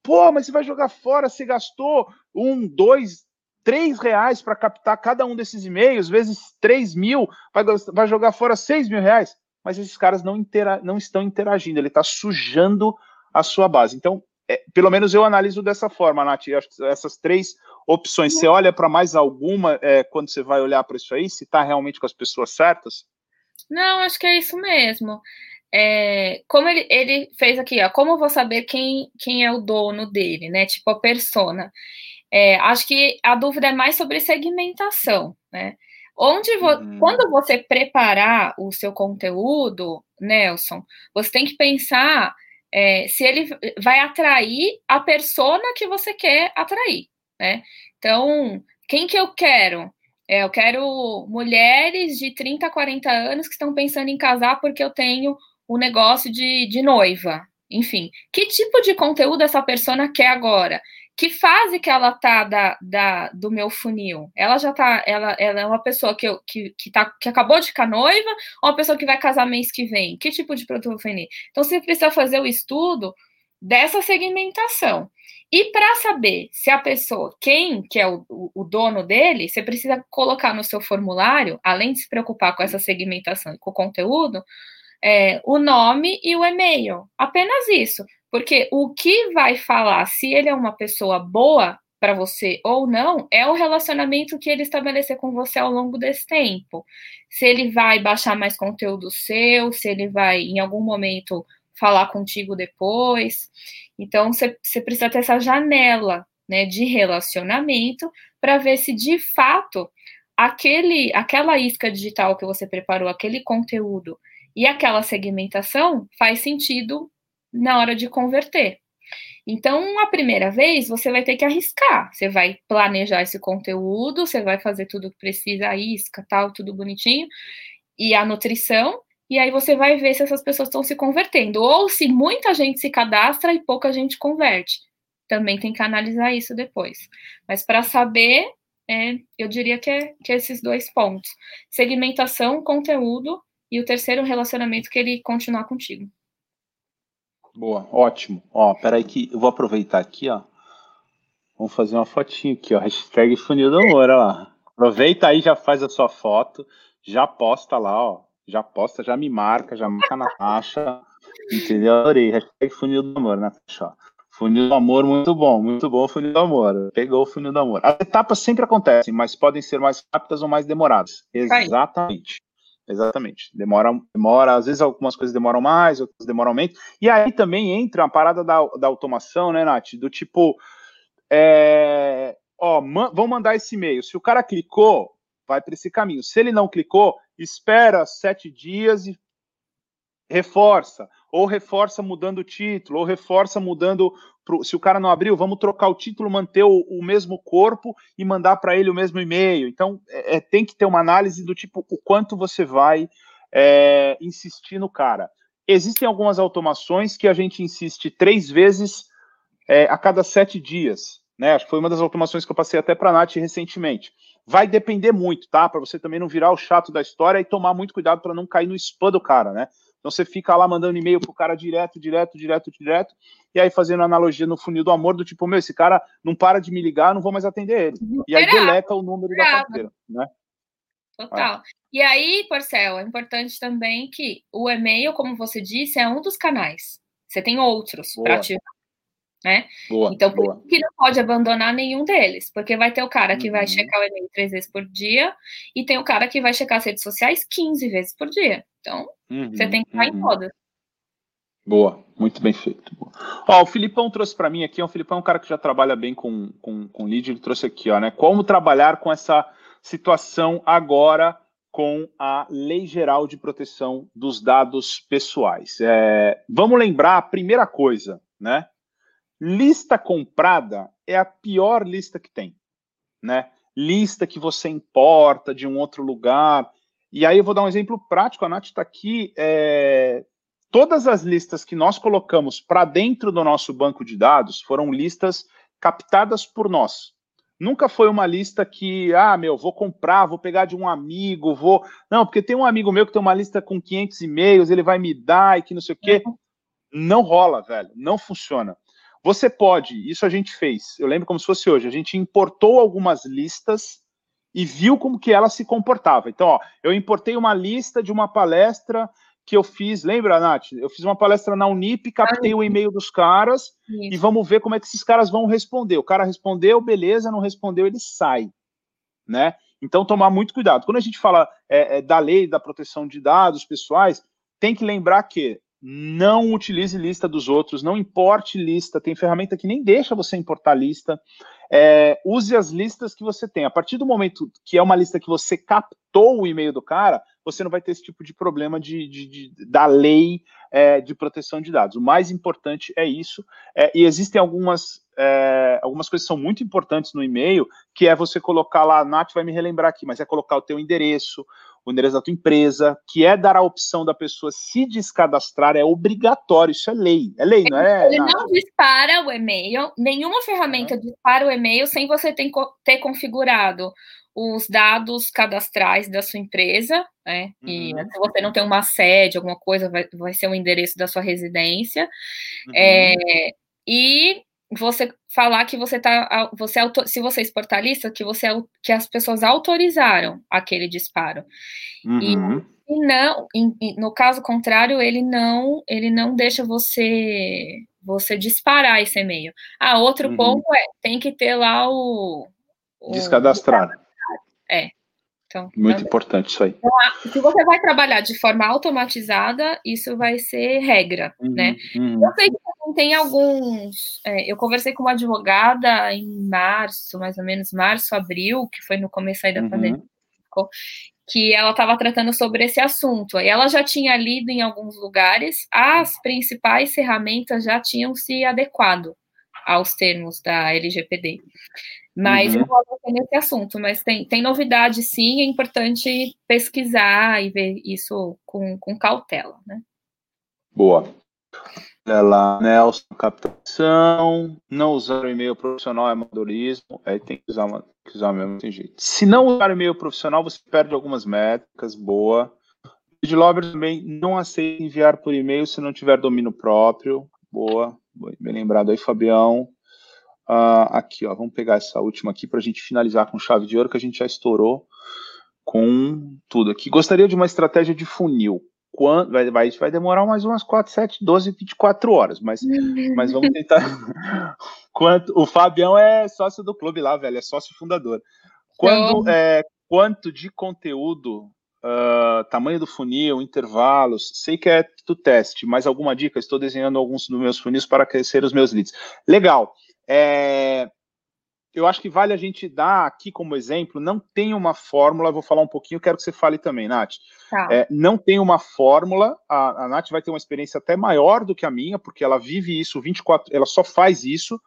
Pô, mas você vai jogar fora, você gastou um, dois, três reais para captar cada um desses e-mails, vezes três mil, vai, vai jogar fora seis mil reais. Mas esses caras não, intera não estão interagindo, ele está sujando a sua base. Então, é, pelo menos eu analiso dessa forma, Nath. Essas três opções, você olha para mais alguma é, quando você vai olhar para isso aí, se está realmente com as pessoas certas? Não, acho que é isso mesmo. É, como ele, ele fez aqui, ó, como eu vou saber quem, quem é o dono dele, né? Tipo a persona. É, acho que a dúvida é mais sobre segmentação, né? Onde vo hum. quando você preparar o seu conteúdo, Nelson, você tem que pensar é, se ele vai atrair a persona que você quer atrair, né? Então, quem que eu quero? É, eu quero mulheres de 30, 40 anos que estão pensando em casar porque eu tenho o um negócio de, de noiva. Enfim, que tipo de conteúdo essa persona quer agora? Que fase que ela tá da, da, do meu funil? Ela já tá, ela, ela é uma pessoa que, eu, que, que, tá, que acabou de ficar noiva ou uma pessoa que vai casar mês que vem? Que tipo de produto vou vender? Então, você precisa fazer o estudo dessa segmentação. E para saber se a pessoa, quem que é o, o, o, dono dele, você precisa colocar no seu formulário, além de se preocupar com essa segmentação e com o conteúdo, é, o nome e o e-mail. Apenas isso. Porque o que vai falar se ele é uma pessoa boa para você ou não é o relacionamento que ele estabelecer com você ao longo desse tempo. Se ele vai baixar mais conteúdo seu, se ele vai em algum momento falar contigo depois. Então você, precisa ter essa janela né, de relacionamento para ver se de fato aquele, aquela isca digital que você preparou, aquele conteúdo e aquela segmentação faz sentido na hora de converter. Então, a primeira vez, você vai ter que arriscar. Você vai planejar esse conteúdo, você vai fazer tudo que precisa, a isca, tal, tudo bonitinho, e a nutrição, e aí você vai ver se essas pessoas estão se convertendo, ou se muita gente se cadastra e pouca gente converte. Também tem que analisar isso depois. Mas para saber, é, eu diria que é, que é esses dois pontos: segmentação, conteúdo, e o terceiro, relacionamento que ele continuar contigo. Boa, ótimo. Ó, peraí que eu vou aproveitar aqui, ó. Vamos fazer uma fotinha aqui, ó. Hashtag funil do amor, ó lá. Aproveita aí, já faz a sua foto, já posta lá, ó. Já posta, já me marca, já marca na taxa. Entendeu? Adorei. Hashtag funil do amor, né, ó. Funil do amor, muito bom, muito bom funil do amor. Pegou o funil do amor. As etapas sempre acontecem, mas podem ser mais rápidas ou mais demoradas. Exatamente. Exatamente. Demora, demora, às vezes algumas coisas demoram mais, outras demoram menos. E aí também entra a parada da, da automação, né, Nath? Do tipo, é, ó, man, vão mandar esse e-mail. Se o cara clicou, vai para esse caminho. Se ele não clicou, espera sete dias e reforça, ou reforça mudando o título, ou reforça mudando. Pro, se o cara não abriu, vamos trocar o título, manter o, o mesmo corpo e mandar para ele o mesmo e-mail. Então, é, é, tem que ter uma análise do tipo o quanto você vai é, insistir no cara. Existem algumas automações que a gente insiste três vezes é, a cada sete dias. Né? Acho que foi uma das automações que eu passei até para a Nath recentemente. Vai depender muito, tá? Para você também não virar o chato da história e tomar muito cuidado para não cair no spam do cara, né? Então você fica lá mandando e-mail pro cara direto, direto, direto, direto, e aí fazendo analogia no funil do amor, do tipo, meu, esse cara não para de me ligar, não vou mais atender ele. E aí deleta o número da carteira, né? Total. É. E aí, Porcel, é importante também que o e-mail, como você disse, é um dos canais. Você tem outros para ativar né? Boa, então, por boa. que não pode abandonar nenhum deles, porque vai ter o cara que uhum. vai checar o e-mail três vezes por dia e tem o cara que vai checar as redes sociais 15 vezes por dia. Então, uhum, você tem que estar uhum. em todas. Boa, muito bem feito. Ó, o Filipão trouxe para mim aqui, o Filipão é um cara que já trabalha bem com, com, com lead, ele trouxe aqui, ó, né? Como trabalhar com essa situação agora com a Lei Geral de Proteção dos Dados Pessoais. É, vamos lembrar a primeira coisa, né? Lista comprada é a pior lista que tem, né? Lista que você importa de um outro lugar. E aí eu vou dar um exemplo prático, a Nath está aqui. É... Todas as listas que nós colocamos para dentro do nosso banco de dados foram listas captadas por nós. Nunca foi uma lista que, ah, meu, vou comprar, vou pegar de um amigo, vou. Não, porque tem um amigo meu que tem uma lista com 500 e-mails, ele vai me dar e que não sei o quê. Uhum. Não rola, velho, não funciona. Você pode, isso a gente fez, eu lembro como se fosse hoje, a gente importou algumas listas e viu como que ela se comportava. Então, ó, eu importei uma lista de uma palestra que eu fiz, lembra, Nath? Eu fiz uma palestra na Unip, captei o e-mail dos caras Isso. e vamos ver como é que esses caras vão responder. O cara respondeu, beleza, não respondeu, ele sai, né? Então, tomar muito cuidado. Quando a gente fala é, é, da lei da proteção de dados pessoais, tem que lembrar que não utilize lista dos outros, não importe lista, tem ferramenta que nem deixa você importar lista. É, use as listas que você tem. A partir do momento que é uma lista que você captou o e-mail do cara, você não vai ter esse tipo de problema de, de, de da lei é, de proteção de dados. O mais importante é isso. É, e existem algumas, é, algumas coisas que são muito importantes no e-mail, que é você colocar lá, a Nath vai me relembrar aqui, mas é colocar o teu endereço, o endereço da tua empresa, que é dar a opção da pessoa se descadastrar, é obrigatório, isso é lei, é lei, não é? Ele não dispara o e-mail, nenhuma ferramenta dispara o e-mail sem você ter, ter configurado os dados cadastrais da sua empresa, né? E uhum. se você não tem uma sede, alguma coisa, vai, vai ser o endereço da sua residência. Uhum. É, e você falar que você tá você se você exportar lista que você que as pessoas autorizaram aquele disparo. Uhum. e, e, não em, no caso contrário ele não ele não deixa você você disparar esse e-mail. Ah outro uhum. ponto é tem que ter lá o, o descadastrar. É então, Muito também. importante isso aí. Então, se você vai trabalhar de forma automatizada, isso vai ser regra, uhum, né? Uhum. Eu sei que tem alguns. É, eu conversei com uma advogada em março, mais ou menos, março, abril, que foi no começo aí da uhum. pandemia, que ela estava tratando sobre esse assunto. E ela já tinha lido em alguns lugares, as principais ferramentas já tinham se adequado aos termos da LGPD. Mas uhum. eu vou nesse assunto, mas tem, tem novidade sim, é importante pesquisar e ver isso com, com cautela, né? Boa. Olha lá, Nelson, captação, não usar o e-mail profissional é amadorismo, aí tem que usar, uma, que usar mesmo, tem jeito. Se não usar o e-mail profissional, você perde algumas métricas, boa. Lover também não aceita enviar por e-mail se não tiver domínio próprio, boa, bem lembrado aí, Fabião. Uh, aqui, ó, vamos pegar essa última aqui para a gente finalizar com chave de ouro, que a gente já estourou com tudo aqui. Gostaria de uma estratégia de funil. Quando, vai, vai, vai demorar mais umas 4, 7, 12, 24 horas, mas, mas vamos tentar. Quanto, o Fabião é sócio do clube lá, velho, é sócio fundador. Quando, é, quanto de conteúdo, uh, tamanho do funil, intervalos, sei que é do teste, mas alguma dica? Estou desenhando alguns dos meus funis para crescer os meus leads. Legal. É, eu acho que vale a gente dar aqui como exemplo, não tem uma fórmula, vou falar um pouquinho, quero que você fale também, Nath. Tá. É, não tem uma fórmula, a, a Nath vai ter uma experiência até maior do que a minha, porque ela vive isso 24, ela só faz isso,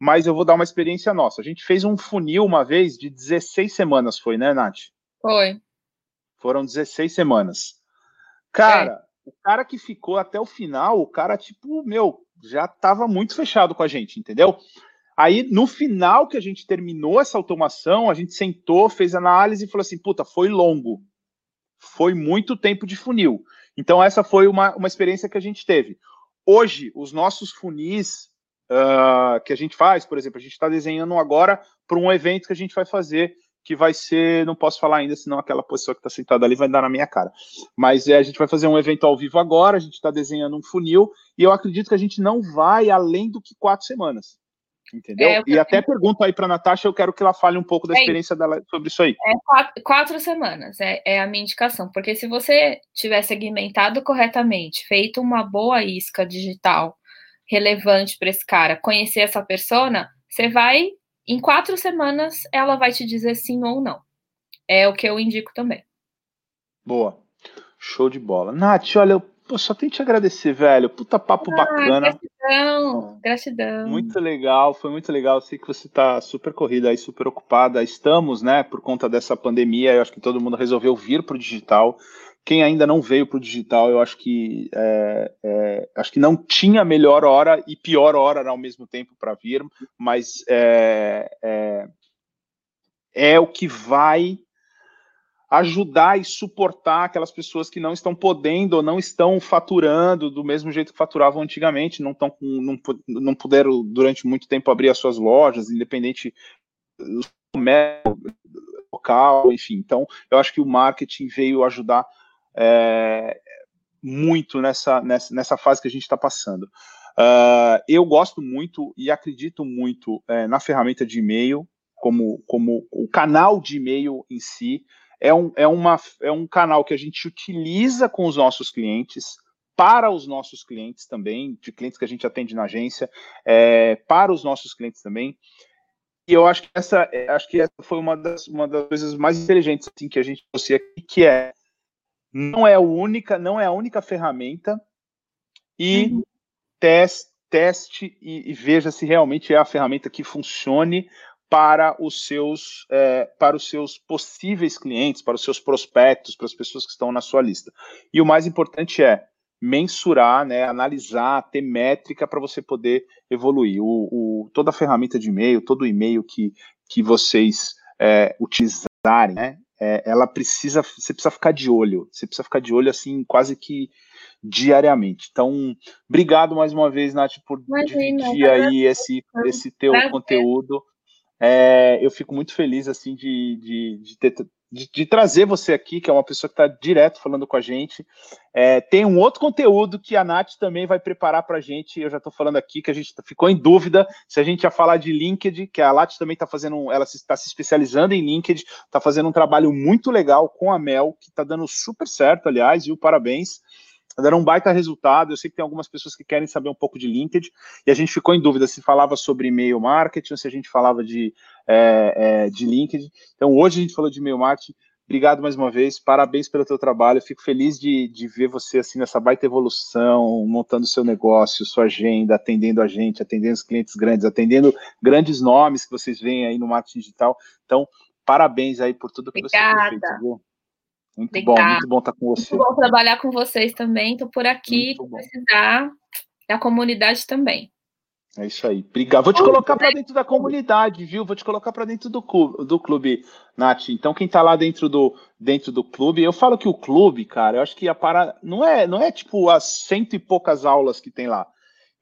mas eu vou dar uma experiência nossa. A gente fez um funil uma vez de 16 semanas, foi, né, Nath? Foi. Foram 16 semanas. Cara, é. o cara que ficou até o final, o cara, tipo, meu, já estava muito fechado com a gente, entendeu? Aí, no final que a gente terminou essa automação, a gente sentou, fez análise e falou assim: puta, foi longo. Foi muito tempo de funil. Então, essa foi uma, uma experiência que a gente teve. Hoje, os nossos funis uh, que a gente faz, por exemplo, a gente está desenhando agora para um evento que a gente vai fazer, que vai ser, não posso falar ainda, senão aquela pessoa que está sentada ali vai dar na minha cara. Mas é, a gente vai fazer um evento ao vivo agora, a gente está desenhando um funil, e eu acredito que a gente não vai além do que quatro semanas. Entendeu? É, e até pergunto aí para a Natasha, eu quero que ela fale um pouco da é experiência dela sobre isso aí. É quatro, quatro semanas, é, é, a minha indicação, porque se você tiver segmentado corretamente, feito uma boa isca digital relevante para esse cara, conhecer essa persona, você vai, em quatro semanas, ela vai te dizer sim ou não. É o que eu indico também. Boa. Show de bola. Nath, olha, eu Pô, só tenho que te agradecer, velho. Puta papo ah, bacana. Gratidão, gratidão. Muito legal, foi muito legal. Eu sei que você tá super corrida aí, super ocupada. Estamos, né, por conta dessa pandemia, eu acho que todo mundo resolveu vir pro digital. Quem ainda não veio pro digital, eu acho que é, é, acho que não tinha melhor hora e pior hora ao mesmo tempo para vir, mas é, é, é o que vai ajudar e suportar aquelas pessoas que não estão podendo ou não estão faturando do mesmo jeito que faturavam antigamente, não estão não, não puderam durante muito tempo abrir as suas lojas, independente do local, enfim. Então, eu acho que o marketing veio ajudar é, muito nessa, nessa, nessa fase que a gente está passando. Uh, eu gosto muito e acredito muito é, na ferramenta de e-mail, como, como o canal de e-mail em si é um, é, uma, é um canal que a gente utiliza com os nossos clientes, para os nossos clientes também, de clientes que a gente atende na agência, é, para os nossos clientes também. E eu acho que essa, é, acho que essa foi uma das, uma das coisas mais inteligentes assim, que a gente trouxe aqui, que é não é a única, não é a única ferramenta e uhum. teste, teste e, e, veja se realmente é a ferramenta que funcione para os seus é, para os seus possíveis clientes, para os seus prospectos, para as pessoas que estão na sua lista. E o mais importante é mensurar, né, analisar, ter métrica para você poder evoluir. O, o, toda a ferramenta de e-mail, todo o e-mail que, que vocês é, utilizarem, né, é, ela precisa, você precisa ficar de olho, você precisa ficar de olho assim quase que diariamente. Então, obrigado mais uma vez, Nath, por Imagina, dividir aí esse, esse teu prazer. conteúdo. É, eu fico muito feliz assim de, de, de, ter, de, de, trazer você aqui, que é uma pessoa que está direto falando com a gente. É, tem um outro conteúdo que a Nath também vai preparar para a gente. Eu já estou falando aqui que a gente ficou em dúvida se a gente ia falar de LinkedIn, que a Nath também está fazendo, ela está se especializando em LinkedIn, está fazendo um trabalho muito legal com a Mel, que está dando super certo, aliás, viu? Parabéns deram um baita resultado. Eu sei que tem algumas pessoas que querem saber um pouco de LinkedIn, e a gente ficou em dúvida se falava sobre e-mail marketing ou se a gente falava de, é, é, de LinkedIn. Então, hoje a gente falou de e-mail marketing. Obrigado mais uma vez, parabéns pelo teu trabalho. Fico feliz de, de ver você assim nessa baita evolução, montando seu negócio, sua agenda, atendendo a gente, atendendo os clientes grandes, atendendo grandes nomes que vocês veem aí no marketing digital. Então, parabéns aí por tudo que Obrigada. você tem feito. Viu? Muito bom, muito bom estar com você. Muito bom trabalhar com vocês também. Estou por aqui, precisar da comunidade também. É isso aí. Obrigado. Vou te colocar para dentro da comunidade, viu? Vou te colocar para dentro do clube, do clube, Nath. Então, quem está lá dentro do, dentro do clube, eu falo que o clube, cara, eu acho que a parada não é, não é tipo as cento e poucas aulas que tem lá.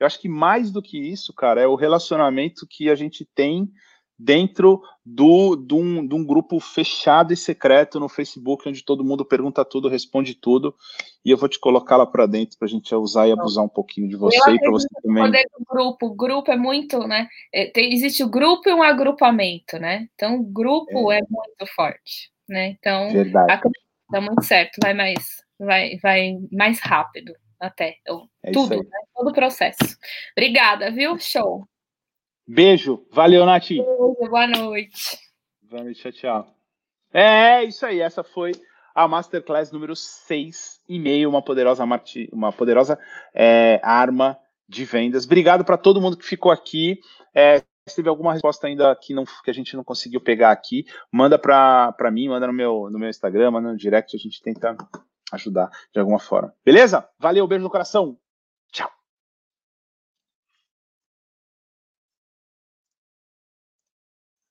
Eu acho que mais do que isso, cara, é o relacionamento que a gente tem dentro do, de, um, de um grupo fechado e secreto no Facebook, onde todo mundo pergunta tudo, responde tudo, e eu vou te colocar lá para dentro para a gente usar e abusar um pouquinho de você e para você também. O poder do grupo, o grupo é muito, né? É, tem, existe o grupo e um agrupamento, né? Então, o grupo é, é muito forte, né? Então, dá muito certo, vai mais, vai, vai mais rápido até. é tudo, né? todo o processo. Obrigada, viu? Show. Beijo. Valeu, Nath. Beijo, boa noite. Boa noite, tchau, tchau. É, isso aí. Essa foi a Masterclass número 6 e meio, uma poderosa, uma poderosa é, arma de vendas. Obrigado para todo mundo que ficou aqui. É, se teve alguma resposta ainda que, não, que a gente não conseguiu pegar aqui, manda para mim, manda no meu, no meu Instagram, manda no direct, a gente tenta ajudar de alguma forma. Beleza? Valeu, beijo no coração.